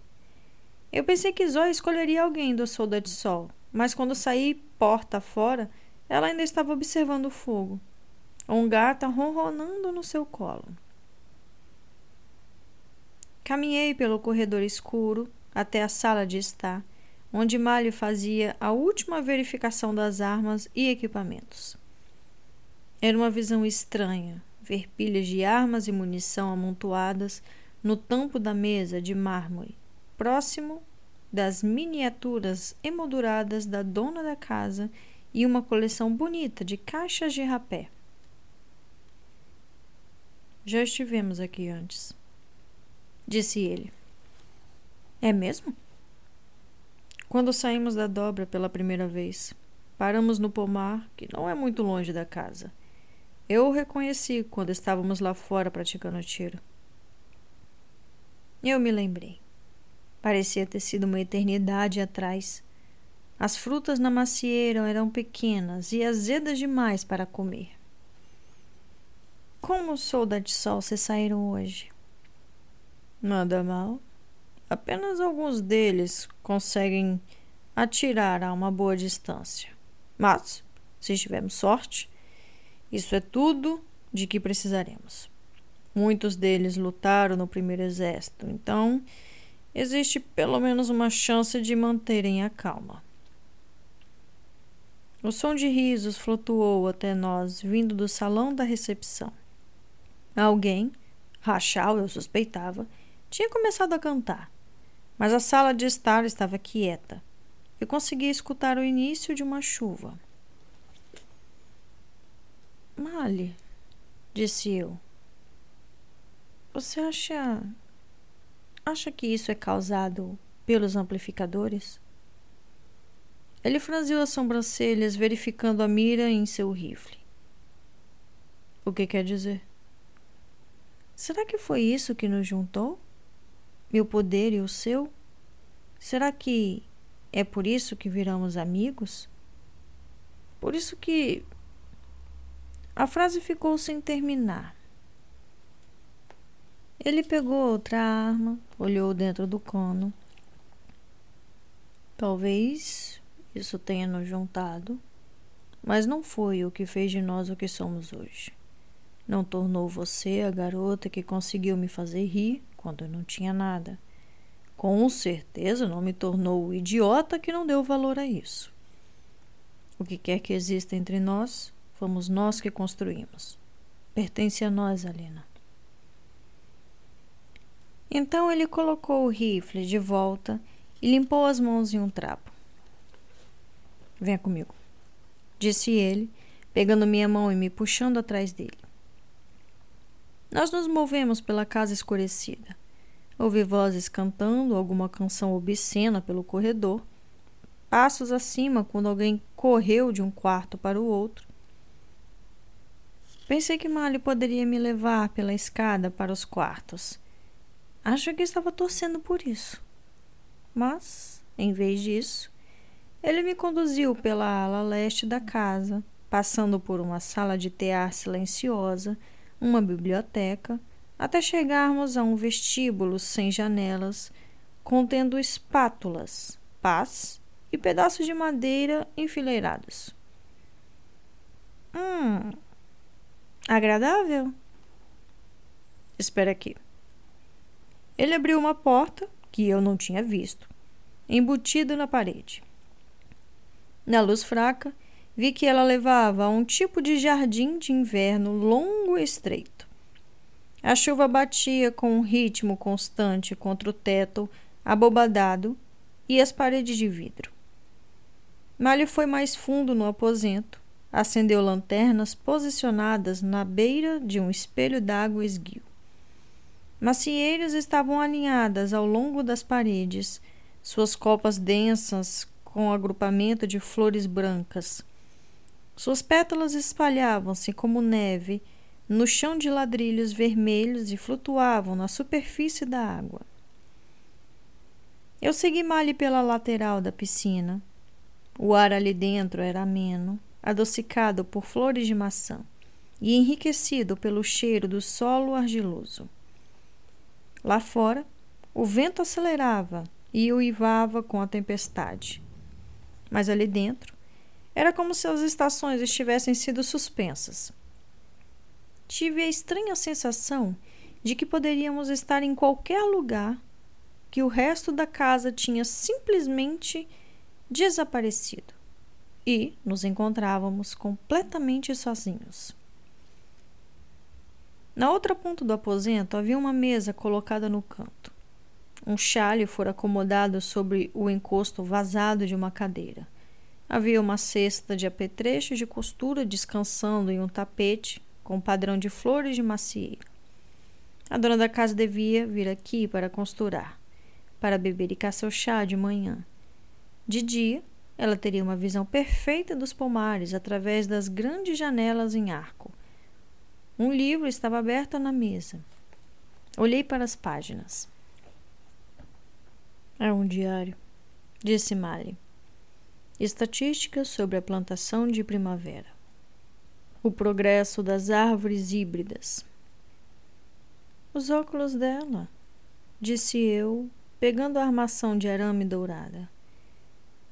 Eu pensei que Zoe escolheria alguém do solda de sol, mas quando saí porta fora, ela ainda estava observando o fogo. Um gato ronronando no seu colo. Caminhei pelo corredor escuro até a sala de estar, onde Malho fazia a última verificação das armas e equipamentos. Era uma visão estranha ver pilhas de armas e munição amontoadas no tampo da mesa de mármore, próximo das miniaturas emolduradas da dona da casa e uma coleção bonita de caixas de rapé. Já estivemos aqui antes, disse ele. É mesmo? Quando saímos da dobra pela primeira vez, paramos no pomar, que não é muito longe da casa. Eu o reconheci quando estávamos lá fora praticando tiro. Eu me lembrei. Parecia ter sido uma eternidade atrás. As frutas na macieira eram pequenas e azedas demais para comer. Como sou da de sol se saíram hoje? Nada mal. Apenas alguns deles conseguem atirar a uma boa distância. Mas, se tivermos sorte, isso é tudo de que precisaremos. Muitos deles lutaram no primeiro exército, então existe pelo menos uma chance de manterem a calma. O som de risos flutuou até nós, vindo do salão da recepção. Alguém, Rachel, eu suspeitava, tinha começado a cantar, mas a sala de estar estava quieta. Eu conseguia escutar o início de uma chuva. Mali, disse eu. Você acha. Acha que isso é causado pelos amplificadores? Ele franziu as sobrancelhas, verificando a mira em seu rifle. O que quer dizer? Será que foi isso que nos juntou? Meu poder e o seu? Será que é por isso que viramos amigos? Por isso que. A frase ficou sem terminar. Ele pegou outra arma, olhou dentro do cano. Talvez isso tenha nos juntado, mas não foi o que fez de nós o que somos hoje. Não tornou você a garota que conseguiu me fazer rir quando eu não tinha nada. Com certeza não me tornou o idiota que não deu valor a isso. O que quer que exista entre nós, fomos nós que construímos. Pertence a nós, Alina. Então ele colocou o rifle de volta e limpou as mãos em um trapo. Venha comigo, disse ele, pegando minha mão e me puxando atrás dele. Nós nos movemos pela casa escurecida. Ouvi vozes cantando alguma canção obscena pelo corredor, passos acima quando alguém correu de um quarto para o outro. Pensei que Mali poderia me levar pela escada para os quartos. Acho que estava torcendo por isso. Mas, em vez disso, ele me conduziu pela ala leste da casa, passando por uma sala de tear silenciosa, uma biblioteca, até chegarmos a um vestíbulo sem janelas, contendo espátulas, pás e pedaços de madeira enfileirados. Hum. Agradável? Espera aqui. Ele abriu uma porta que eu não tinha visto, embutida na parede. Na luz fraca, vi que ela levava a um tipo de jardim de inverno longo e estreito. A chuva batia com um ritmo constante contra o teto abobadado e as paredes de vidro. Malho foi mais fundo no aposento, acendeu lanternas posicionadas na beira de um espelho d'água esguio. Macieiras estavam alinhadas ao longo das paredes, suas copas densas com agrupamento de flores brancas. Suas pétalas espalhavam-se como neve no chão de ladrilhos vermelhos e flutuavam na superfície da água. Eu segui Mali pela lateral da piscina. O ar ali dentro era ameno, adocicado por flores de maçã e enriquecido pelo cheiro do solo argiloso. Lá fora, o vento acelerava e uivava com a tempestade. Mas ali dentro, era como se as estações estivessem sido suspensas. Tive a estranha sensação de que poderíamos estar em qualquer lugar que o resto da casa tinha simplesmente desaparecido e nos encontrávamos completamente sozinhos. Na outra ponta do aposento havia uma mesa colocada no canto. Um chale fora acomodado sobre o encosto vazado de uma cadeira. Havia uma cesta de apetrechos de costura descansando em um tapete com padrão de flores de macieira. A dona da casa devia vir aqui para costurar, para beber e seu chá de manhã. De dia, ela teria uma visão perfeita dos pomares através das grandes janelas em arco. Um livro estava aberto na mesa. Olhei para as páginas. É um diário, disse Mali. Estatísticas sobre a plantação de primavera. O progresso das árvores híbridas. Os óculos dela, disse eu, pegando a armação de arame dourada.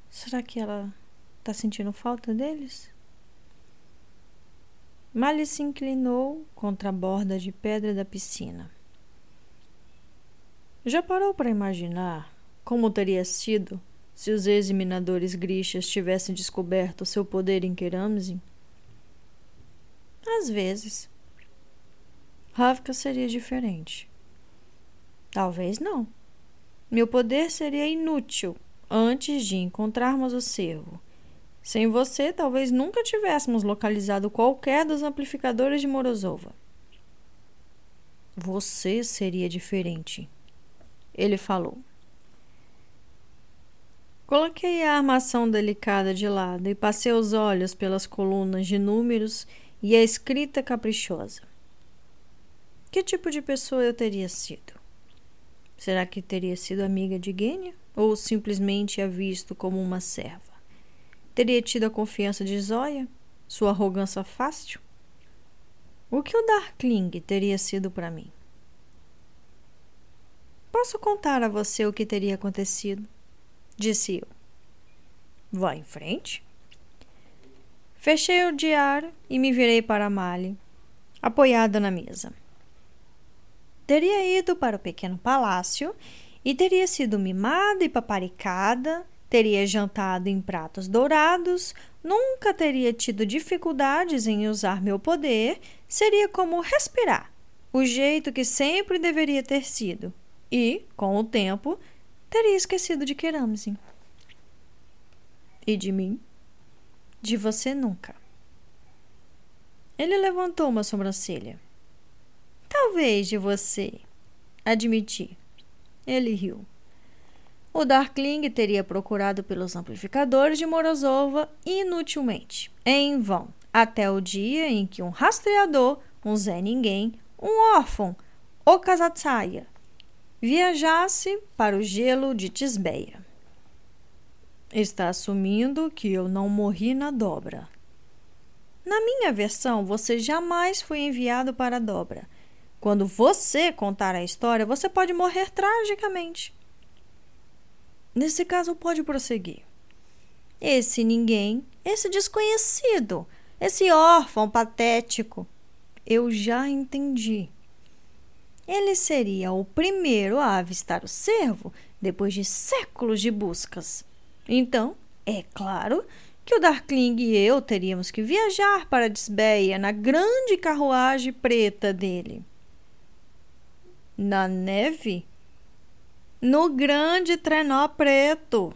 Será que ela está sentindo falta deles? Mali se inclinou contra a borda de pedra da piscina. Já parou para imaginar como teria sido se os examinadores grixas tivessem descoberto seu poder em Keramzin? Às vezes. Ravka seria diferente. Talvez não. Meu poder seria inútil antes de encontrarmos o cervo. Sem você, talvez nunca tivéssemos localizado qualquer dos amplificadores de Morozova. Você seria diferente, ele falou. Coloquei a armação delicada de lado e passei os olhos pelas colunas de números e a escrita caprichosa. Que tipo de pessoa eu teria sido? Será que teria sido amiga de Gênia ou simplesmente a visto como uma serva? Teria tido a confiança de Zóia? Sua arrogância fácil? O que o Darkling teria sido para mim? Posso contar a você o que teria acontecido? Disse eu. Vá em frente. Fechei o diário e me virei para a Mali, apoiada na mesa. Teria ido para o pequeno palácio e teria sido mimada e paparicada, teria jantado em pratos dourados, nunca teria tido dificuldades em usar meu poder, seria como respirar, o jeito que sempre deveria ter sido. E, com o tempo, teria esquecido de Keramzin. E de mim? De você nunca. Ele levantou uma sobrancelha. Talvez de você. Admiti. Ele riu. O Darkling teria procurado pelos amplificadores de Morozova inutilmente, em vão, até o dia em que um rastreador, um Zé Ninguém, um órfão, o Kazatsaya, viajasse para o gelo de Tisbeia. Está assumindo que eu não morri na dobra. Na minha versão, você jamais foi enviado para a dobra. Quando você contar a história, você pode morrer tragicamente. Nesse caso, pode prosseguir. Esse ninguém, esse desconhecido, esse órfão patético, eu já entendi. Ele seria o primeiro a avistar o cervo depois de séculos de buscas. Então, é claro que o Darkling e eu teríamos que viajar para Disbeia na grande carruagem preta dele. Na neve? No grande trenó preto,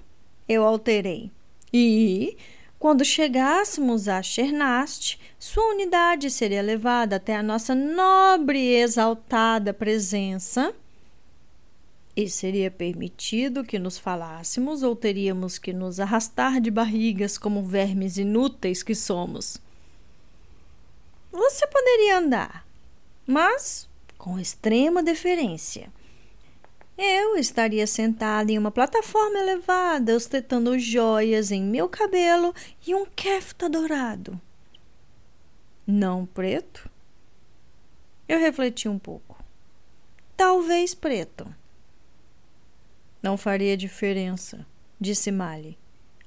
eu alterei. E quando chegássemos a Chernast, sua unidade seria levada até a nossa nobre e exaltada presença. E seria permitido que nos falássemos ou teríamos que nos arrastar de barrigas como vermes inúteis que somos? Você poderia andar, mas com extrema deferência. Eu estaria sentada em uma plataforma elevada, ostentando joias em meu cabelo e um kefta dourado. Não preto? Eu refleti um pouco. Talvez preto. Não faria diferença, disse Mali.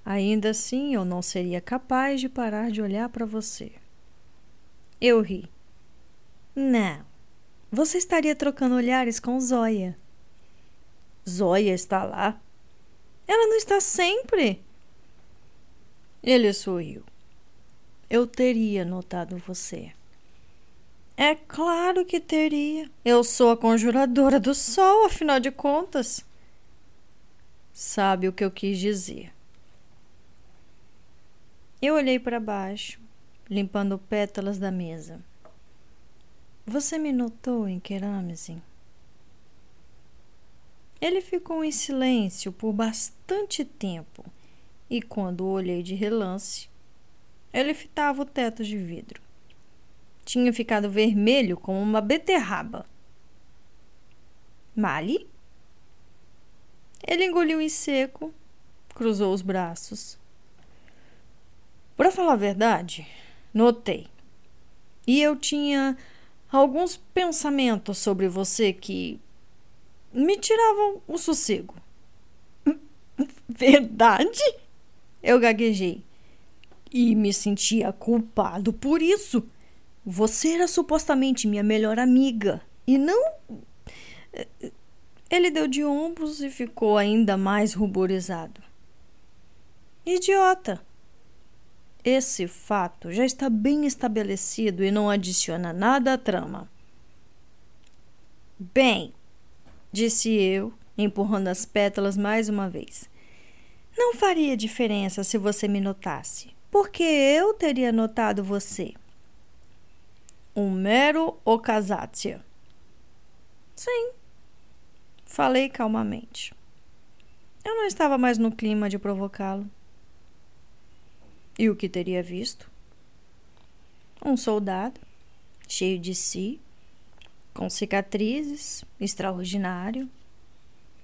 Ainda assim, eu não seria capaz de parar de olhar para você. Eu ri. Não. Você estaria trocando olhares com Zóia. Zóia está lá? Ela não está sempre. Ele sorriu. Eu teria notado você. É claro que teria. Eu sou a conjuradora do sol, afinal de contas sabe o que eu quis dizer. Eu olhei para baixo, limpando pétalas da mesa. Você me notou em? Ele ficou em silêncio por bastante tempo e, quando olhei de relance, ele fitava o teto de vidro. Tinha ficado vermelho como uma beterraba. Mali? Ele engoliu em seco, cruzou os braços. Para falar a verdade, notei. E eu tinha alguns pensamentos sobre você que me tiravam o sossego. Verdade? Eu gaguejei. E me sentia culpado por isso. Você era supostamente minha melhor amiga e não ele deu de ombros e ficou ainda mais ruborizado. Idiota! Esse fato já está bem estabelecido e não adiciona nada à trama. Bem, disse eu, empurrando as pétalas mais uma vez. Não faria diferença se você me notasse, porque eu teria notado você. Um mero ocasátia. Sim, Falei calmamente. Eu não estava mais no clima de provocá-lo. E o que teria visto? Um soldado, cheio de si, com cicatrizes, extraordinário.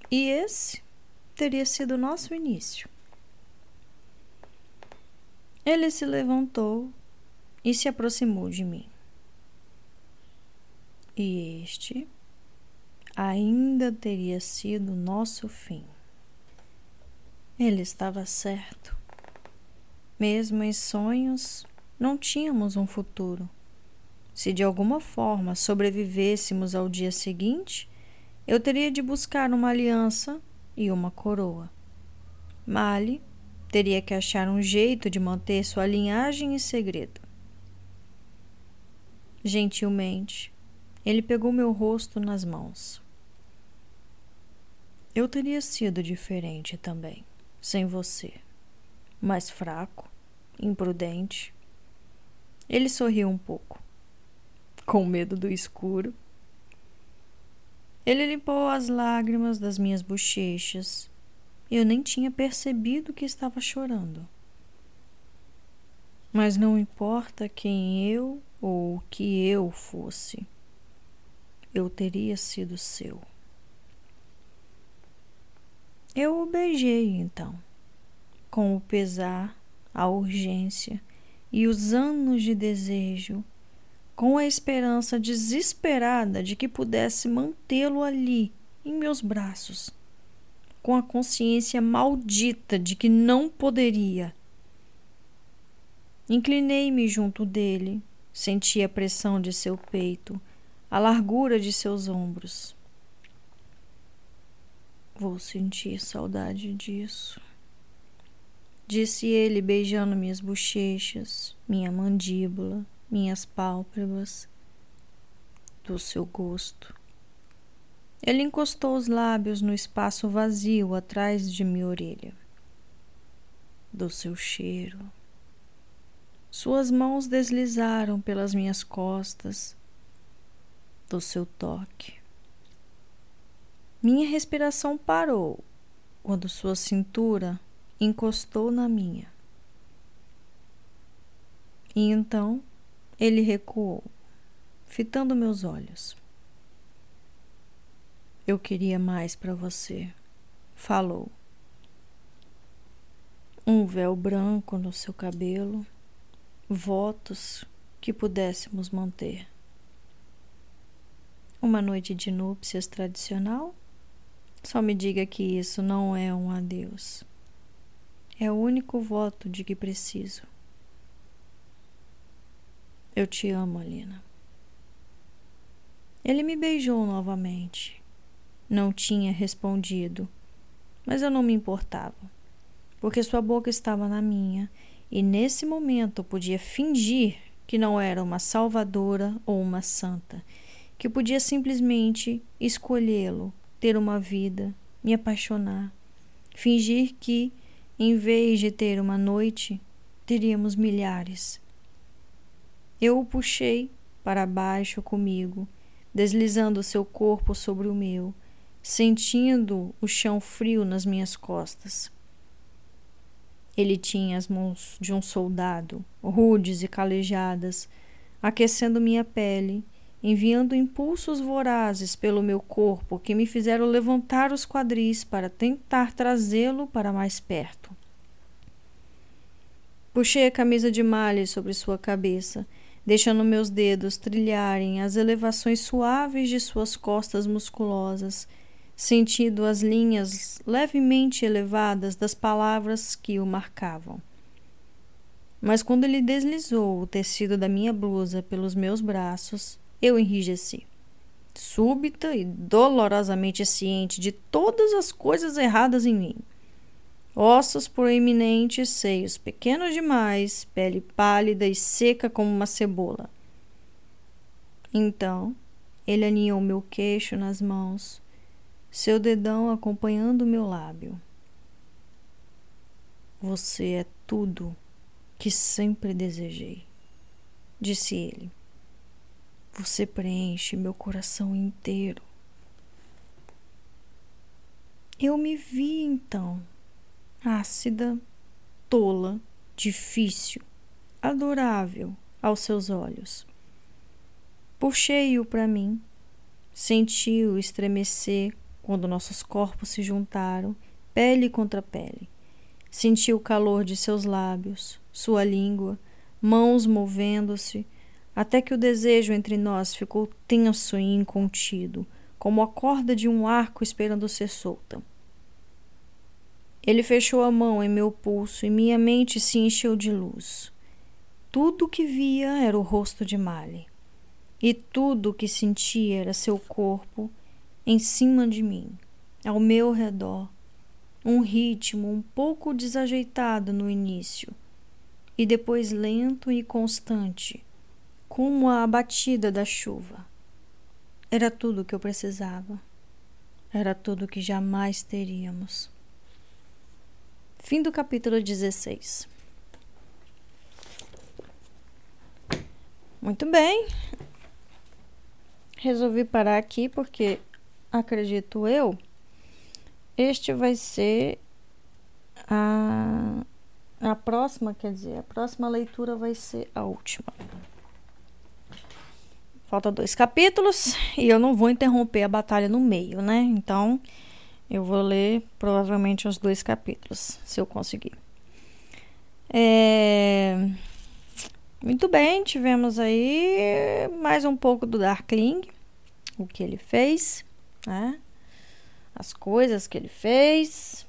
E esse teria sido o nosso início. Ele se levantou e se aproximou de mim. E este ainda teria sido nosso fim. Ele estava certo. Mesmo em sonhos, não tínhamos um futuro. Se de alguma forma sobrevivêssemos ao dia seguinte, eu teria de buscar uma aliança e uma coroa. Mali teria que achar um jeito de manter sua linhagem em segredo. Gentilmente, ele pegou meu rosto nas mãos. Eu teria sido diferente também, sem você. Mais fraco, imprudente. Ele sorriu um pouco, com medo do escuro. Ele limpou as lágrimas das minhas bochechas. Eu nem tinha percebido que estava chorando. Mas não importa quem eu ou o que eu fosse, eu teria sido seu. Eu o beijei então, com o pesar, a urgência e os anos de desejo, com a esperança desesperada de que pudesse mantê-lo ali, em meus braços, com a consciência maldita de que não poderia. Inclinei-me junto dele, senti a pressão de seu peito, a largura de seus ombros. Vou sentir saudade disso. Disse ele, beijando minhas bochechas, minha mandíbula, minhas pálpebras, do seu gosto. Ele encostou os lábios no espaço vazio atrás de minha orelha. Do seu cheiro. Suas mãos deslizaram pelas minhas costas, do seu toque Minha respiração parou quando sua cintura encostou na minha. E então ele recuou, fitando meus olhos. Eu queria mais para você, falou. Um véu branco no seu cabelo, votos que pudéssemos manter. Uma noite de núpcias tradicional? Só me diga que isso não é um adeus. É o único voto de que preciso. Eu te amo, Alina. Ele me beijou novamente. Não tinha respondido, mas eu não me importava, porque sua boca estava na minha e nesse momento eu podia fingir que não era uma salvadora ou uma santa, que podia simplesmente escolhê-lo, ter uma vida, me apaixonar, fingir que, em vez de ter uma noite, teríamos milhares. Eu o puxei para baixo comigo, deslizando seu corpo sobre o meu, sentindo o chão frio nas minhas costas. Ele tinha as mãos de um soldado, rudes e calejadas, aquecendo minha pele, enviando impulsos vorazes pelo meu corpo que me fizeram levantar os quadris para tentar trazê-lo para mais perto. Puxei a camisa de malha sobre sua cabeça, deixando meus dedos trilharem as elevações suaves de suas costas musculosas sentindo as linhas levemente elevadas das palavras que o marcavam. Mas quando ele deslizou o tecido da minha blusa pelos meus braços, eu enrijeci. Súbita e dolorosamente ciente de todas as coisas erradas em mim. Ossos proeminentes, seios pequenos demais, pele pálida e seca como uma cebola. Então, ele aninhou meu queixo nas mãos, seu dedão acompanhando meu lábio. Você é tudo que sempre desejei, disse ele. Você preenche meu coração inteiro. Eu me vi então, ácida, tola, difícil, adorável aos seus olhos. Puxei-o para mim, senti-o estremecer quando nossos corpos se juntaram, pele contra pele. Senti o calor de seus lábios, sua língua, mãos movendo-se, até que o desejo entre nós ficou tenso e incontido, como a corda de um arco esperando ser solta. Ele fechou a mão em meu pulso e minha mente se encheu de luz. Tudo o que via era o rosto de Mali, e tudo o que sentia era seu corpo em cima de mim, ao meu redor, um ritmo um pouco desajeitado no início e depois lento e constante, como a batida da chuva. Era tudo o que eu precisava. Era tudo o que jamais teríamos. Fim do capítulo 16. Muito bem. Resolvi parar aqui porque acredito eu, este vai ser a, a próxima, quer dizer, a próxima leitura vai ser a última. Falta dois capítulos e eu não vou interromper a batalha no meio, né? Então eu vou ler provavelmente os dois capítulos, se eu conseguir. É... Muito bem, tivemos aí mais um pouco do Darkling, o que ele fez né? As coisas que ele fez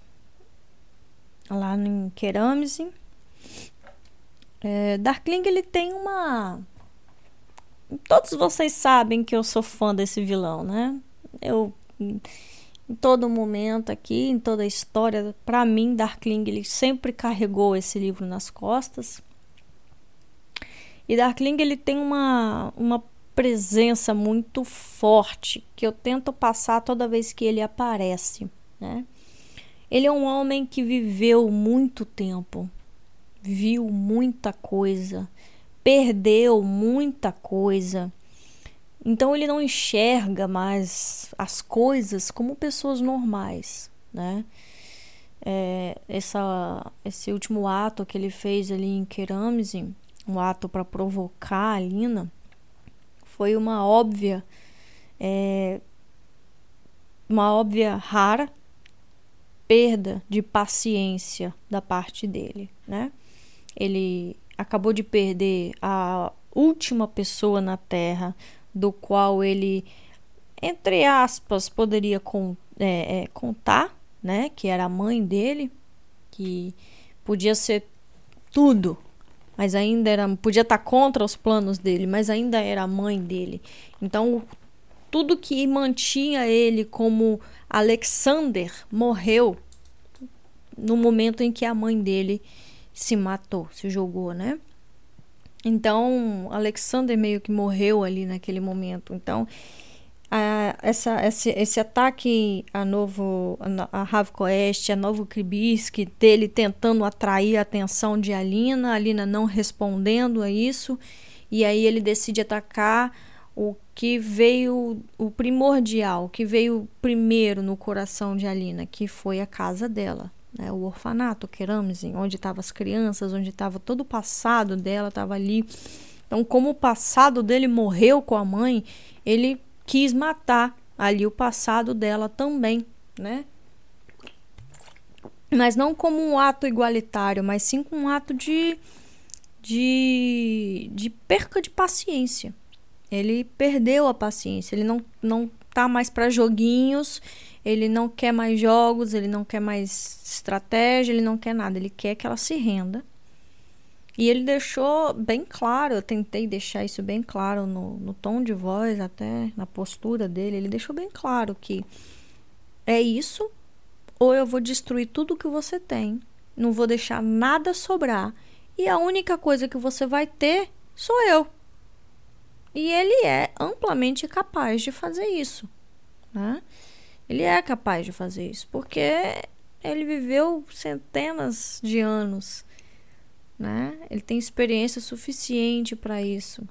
lá em Kerâmese. É, Darkling ele tem uma. Todos vocês sabem que eu sou fã desse vilão, né? Eu em todo momento aqui, em toda a história, para mim Darkling ele sempre carregou esse livro nas costas. E Darkling ele tem uma, uma presença muito forte que eu tento passar toda vez que ele aparece, né? Ele é um homem que viveu muito tempo, viu muita coisa, perdeu muita coisa, Então ele não enxerga mais as coisas como pessoas normais, né? É, essa, esse último ato que ele fez ali em Keramzin, um ato para provocar a Lina, foi uma óbvia, é, uma óbvia rara perda de paciência da parte dele, né? Ele acabou de perder a última pessoa na Terra do qual ele, entre aspas, poderia con é, é, contar, né? Que era a mãe dele, que podia ser tudo, mas ainda era, podia estar contra os planos dele, mas ainda era a mãe dele. Então, tudo que mantinha ele como Alexander morreu no momento em que a mãe dele se matou, se jogou, né? Então, Alexander meio que morreu ali naquele momento. Então, a, essa, esse, esse ataque a novo a, Ravkoest, a novo Kribisk, dele tentando atrair a atenção de Alina, Alina não respondendo a isso, e aí ele decide atacar o que veio o primordial, que veio primeiro no coração de Alina, que foi a casa dela, né, o orfanato Keramzin, onde estavam as crianças, onde estava todo o passado dela, estava ali. Então, como o passado dele morreu com a mãe, ele quis matar ali o passado dela também, né? Mas não como um ato igualitário, mas sim como um ato de, de, de perca de paciência. Ele perdeu a paciência, ele não, não tá mais para joguinhos, ele não quer mais jogos, ele não quer mais estratégia, ele não quer nada, ele quer que ela se renda. E ele deixou bem claro, eu tentei deixar isso bem claro no, no tom de voz, até na postura dele, ele deixou bem claro que é isso, ou eu vou destruir tudo que você tem, não vou deixar nada sobrar, e a única coisa que você vai ter sou eu. E ele é amplamente capaz de fazer isso. Né? Ele é capaz de fazer isso, porque ele viveu centenas de anos, né? Ele tem experiência suficiente para isso.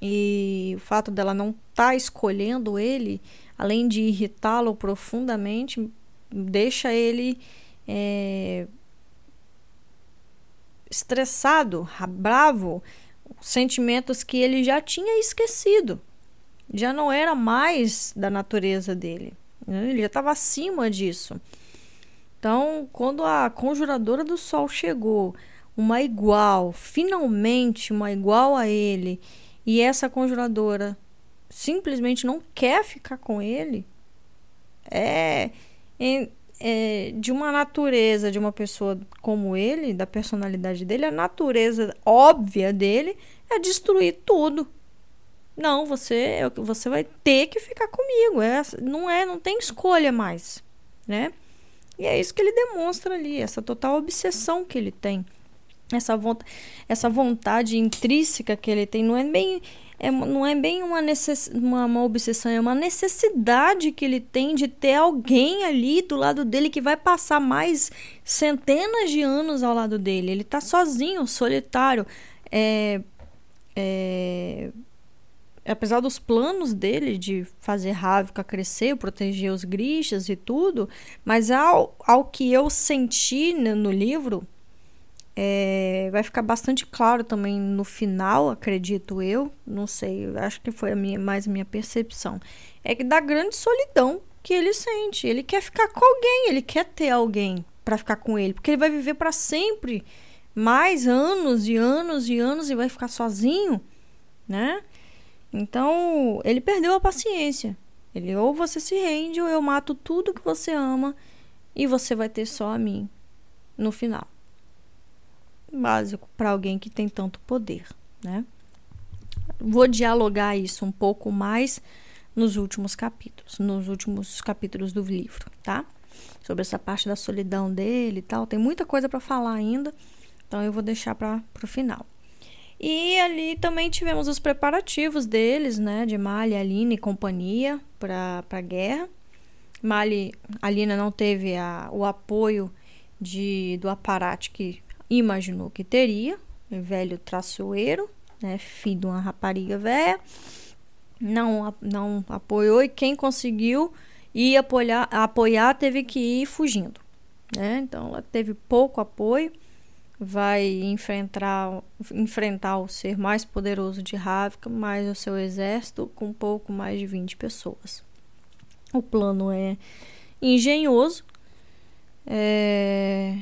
E o fato dela não estar tá escolhendo ele, além de irritá-lo profundamente, deixa ele é, estressado, bravo, sentimentos que ele já tinha esquecido. Já não era mais da natureza dele. Né? Ele já estava acima disso. Então, quando a conjuradora do sol chegou, uma igual, finalmente uma igual a ele, e essa conjuradora simplesmente não quer ficar com ele, é, é, é, de uma natureza de uma pessoa como ele, da personalidade dele, a natureza óbvia dele é destruir tudo. Não, você você vai ter que ficar comigo. É, não é, não tem escolha mais, né? E é isso que ele demonstra ali, essa total obsessão que ele tem. Essa, vontade, essa vontade intrínseca que ele tem não é bem é, não é bem uma, necess, uma, uma obsessão, é uma necessidade que ele tem de ter alguém ali do lado dele que vai passar mais centenas de anos ao lado dele. Ele está sozinho, solitário. É, é, apesar dos planos dele de fazer Ravka crescer, proteger os grixas e tudo, mas ao, ao que eu senti no livro, é, vai ficar bastante claro também no final, acredito eu, não sei, acho que foi a minha, mais minha percepção, é que da grande solidão que ele sente, ele quer ficar com alguém, ele quer ter alguém para ficar com ele, porque ele vai viver para sempre, mais anos e anos e anos e vai ficar sozinho, né? Então, ele perdeu a paciência. Ele ou você se rende ou eu mato tudo que você ama e você vai ter só a mim no final. Básico para alguém que tem tanto poder, né? Vou dialogar isso um pouco mais nos últimos capítulos, nos últimos capítulos do livro, tá? Sobre essa parte da solidão dele e tal. Tem muita coisa para falar ainda, então eu vou deixar para o final. E ali também tivemos os preparativos deles, né, de Mali, Aline e companhia para a guerra. Mali, Alina não teve a, o apoio de, do aparato que imaginou que teria, velho traçoeiro, né, filho de uma rapariga velha. não, não apoiou e quem conseguiu ir apoiar, apoiar teve que ir fugindo. Né? Então ela teve pouco apoio, vai enfrentar, enfrentar o ser mais poderoso de Ravka, mais o seu exército com pouco mais de 20 pessoas. O plano é engenhoso. É...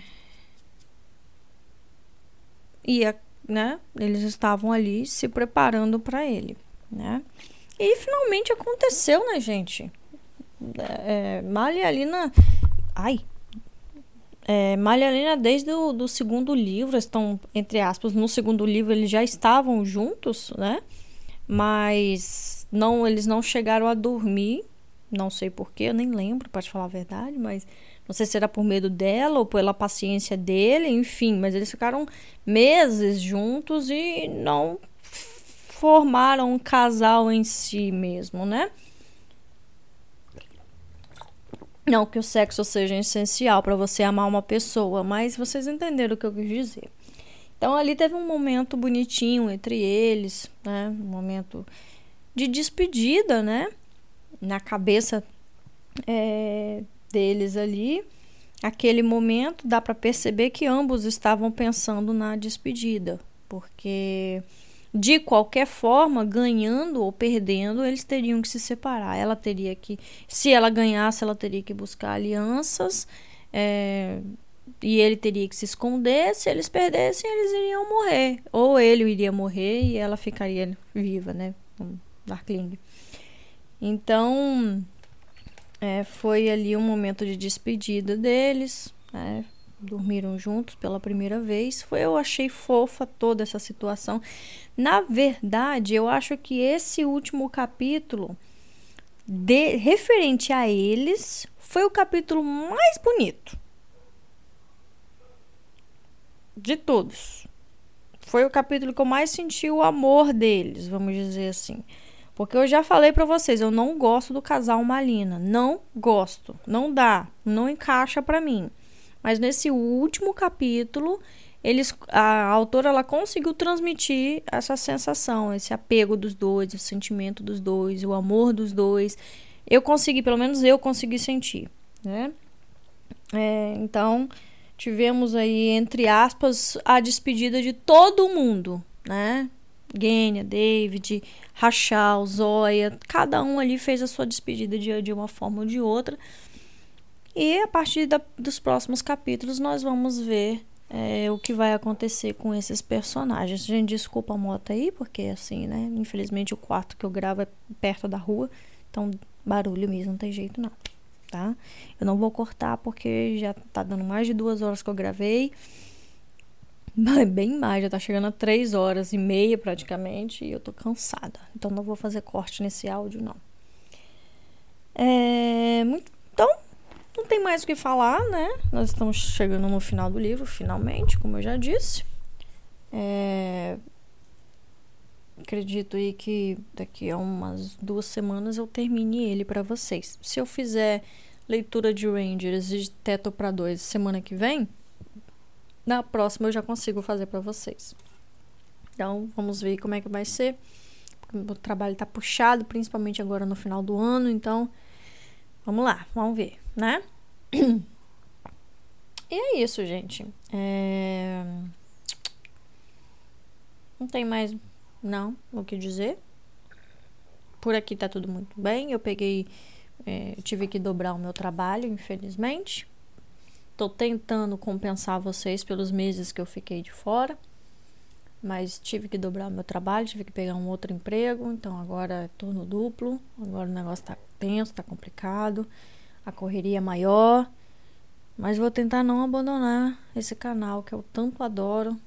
E né, eles estavam ali se preparando para ele. Né? E finalmente aconteceu, né, gente? É, Malhalina. Ai! É, desde o do segundo livro, estão, entre aspas, no segundo livro eles já estavam juntos, né? Mas não, eles não chegaram a dormir. Não sei porquê, eu nem lembro, para te falar a verdade, mas não sei se era por medo dela ou pela paciência dele, enfim, mas eles ficaram meses juntos e não formaram um casal em si mesmo, né? Não que o sexo seja essencial para você amar uma pessoa, mas vocês entenderam o que eu quis dizer. Então ali teve um momento bonitinho entre eles, né? Um momento de despedida, né? Na cabeça é, deles ali. Aquele momento dá para perceber que ambos estavam pensando na despedida, porque de qualquer forma, ganhando ou perdendo, eles teriam que se separar. Ela teria que, se ela ganhasse, ela teria que buscar alianças. É, e ele teria que se esconder. Se eles perdessem, eles iriam morrer. Ou ele iria morrer e ela ficaria viva, né? Darkling. Então, é, foi ali um momento de despedida deles. Né? Dormiram juntos pela primeira vez. Foi eu achei fofa toda essa situação. Na verdade, eu acho que esse último capítulo de, referente a eles foi o capítulo mais bonito de todos. Foi o capítulo que eu mais senti o amor deles, vamos dizer assim. Porque eu já falei para vocês, eu não gosto do casal Malina, não gosto, não dá, não encaixa para mim. Mas nesse último capítulo, eles, a autora ela conseguiu transmitir essa sensação, esse apego dos dois, o sentimento dos dois, o amor dos dois. Eu consegui, pelo menos eu consegui sentir, né? É, então, tivemos aí, entre aspas, a despedida de todo mundo, né? Gênia, David, Rachel, Zoya, cada um ali fez a sua despedida de, de uma forma ou de outra. E a partir da, dos próximos capítulos nós vamos ver é, o que vai acontecer com esses personagens. Gente, desculpa a moto aí, porque assim, né? Infelizmente o quarto que eu gravo é perto da rua, então barulho mesmo, não tem jeito não, tá? Eu não vou cortar porque já tá dando mais de duas horas que eu gravei. Bem mais, já tá chegando a três horas e meia praticamente e eu tô cansada. Então não vou fazer corte nesse áudio, não. É, muito, então, não tem mais o que falar, né? Nós estamos chegando no final do livro, finalmente, como eu já disse. É... Acredito aí que daqui a umas duas semanas eu termine ele para vocês. Se eu fizer leitura de Rangers e de Teto para dois semana que vem, na próxima eu já consigo fazer para vocês. Então, vamos ver como é que vai ser. O trabalho tá puxado, principalmente agora no final do ano, então Vamos lá, vamos ver, né? E é isso, gente. É... Não tem mais, não, o que dizer. Por aqui tá tudo muito bem. Eu peguei, é, tive que dobrar o meu trabalho, infelizmente. Tô tentando compensar vocês pelos meses que eu fiquei de fora. Mas tive que dobrar o meu trabalho, tive que pegar um outro emprego. Então agora é turno duplo. Agora o negócio tá tenso, tá complicado, a correria maior, mas vou tentar não abandonar esse canal que eu tanto adoro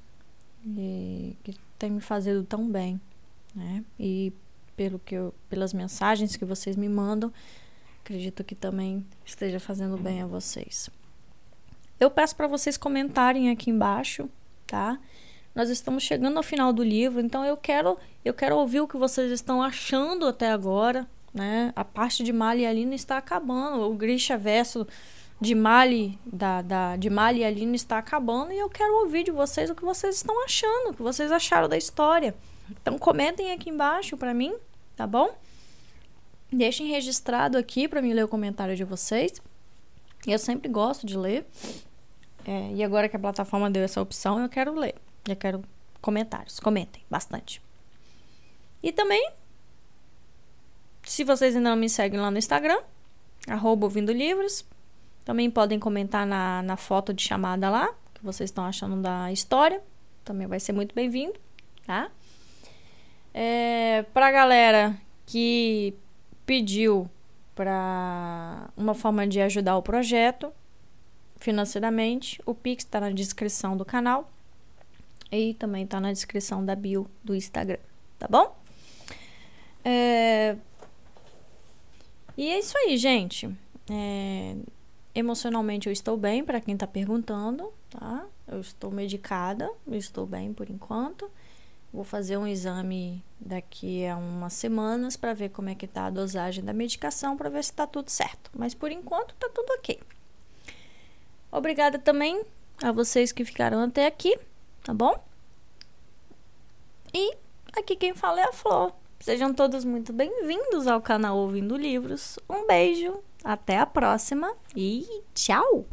e que tem me fazendo tão bem, né? E pelo que eu, pelas mensagens que vocês me mandam, acredito que também esteja fazendo bem a vocês. Eu peço para vocês comentarem aqui embaixo, tá? Nós estamos chegando ao final do livro, então eu quero eu quero ouvir o que vocês estão achando até agora, né? A parte de Mali e Alina está acabando. O Grisha verso de Mali, da, da, de Mali e Alina está acabando. E eu quero ouvir de vocês o que vocês estão achando, o que vocês acharam da história. Então comentem aqui embaixo para mim, tá bom? Deixem registrado aqui para mim ler o comentário de vocês. Eu sempre gosto de ler. É, e agora que a plataforma deu essa opção, eu quero ler. Eu quero comentários. Comentem bastante. E também, se vocês ainda não me seguem lá no Instagram, arroba ouvindo livros, também podem comentar na, na foto de chamada lá, que vocês estão achando da história. Também vai ser muito bem-vindo, tá? É, pra galera que pediu para uma forma de ajudar o projeto financeiramente, o Pix está na descrição do canal e também está na descrição da bio do Instagram, tá bom? É... E é isso aí, gente. É... Emocionalmente eu estou bem, para quem está perguntando, tá? Eu estou medicada, estou bem por enquanto. Vou fazer um exame daqui a umas semanas para ver como é que tá a dosagem da medicação, para ver se está tudo certo. Mas por enquanto tá tudo ok. Obrigada também a vocês que ficaram até aqui, tá bom? E aqui quem fala é a Flor. Sejam todos muito bem-vindos ao canal Ouvindo Livros. Um beijo, até a próxima e tchau!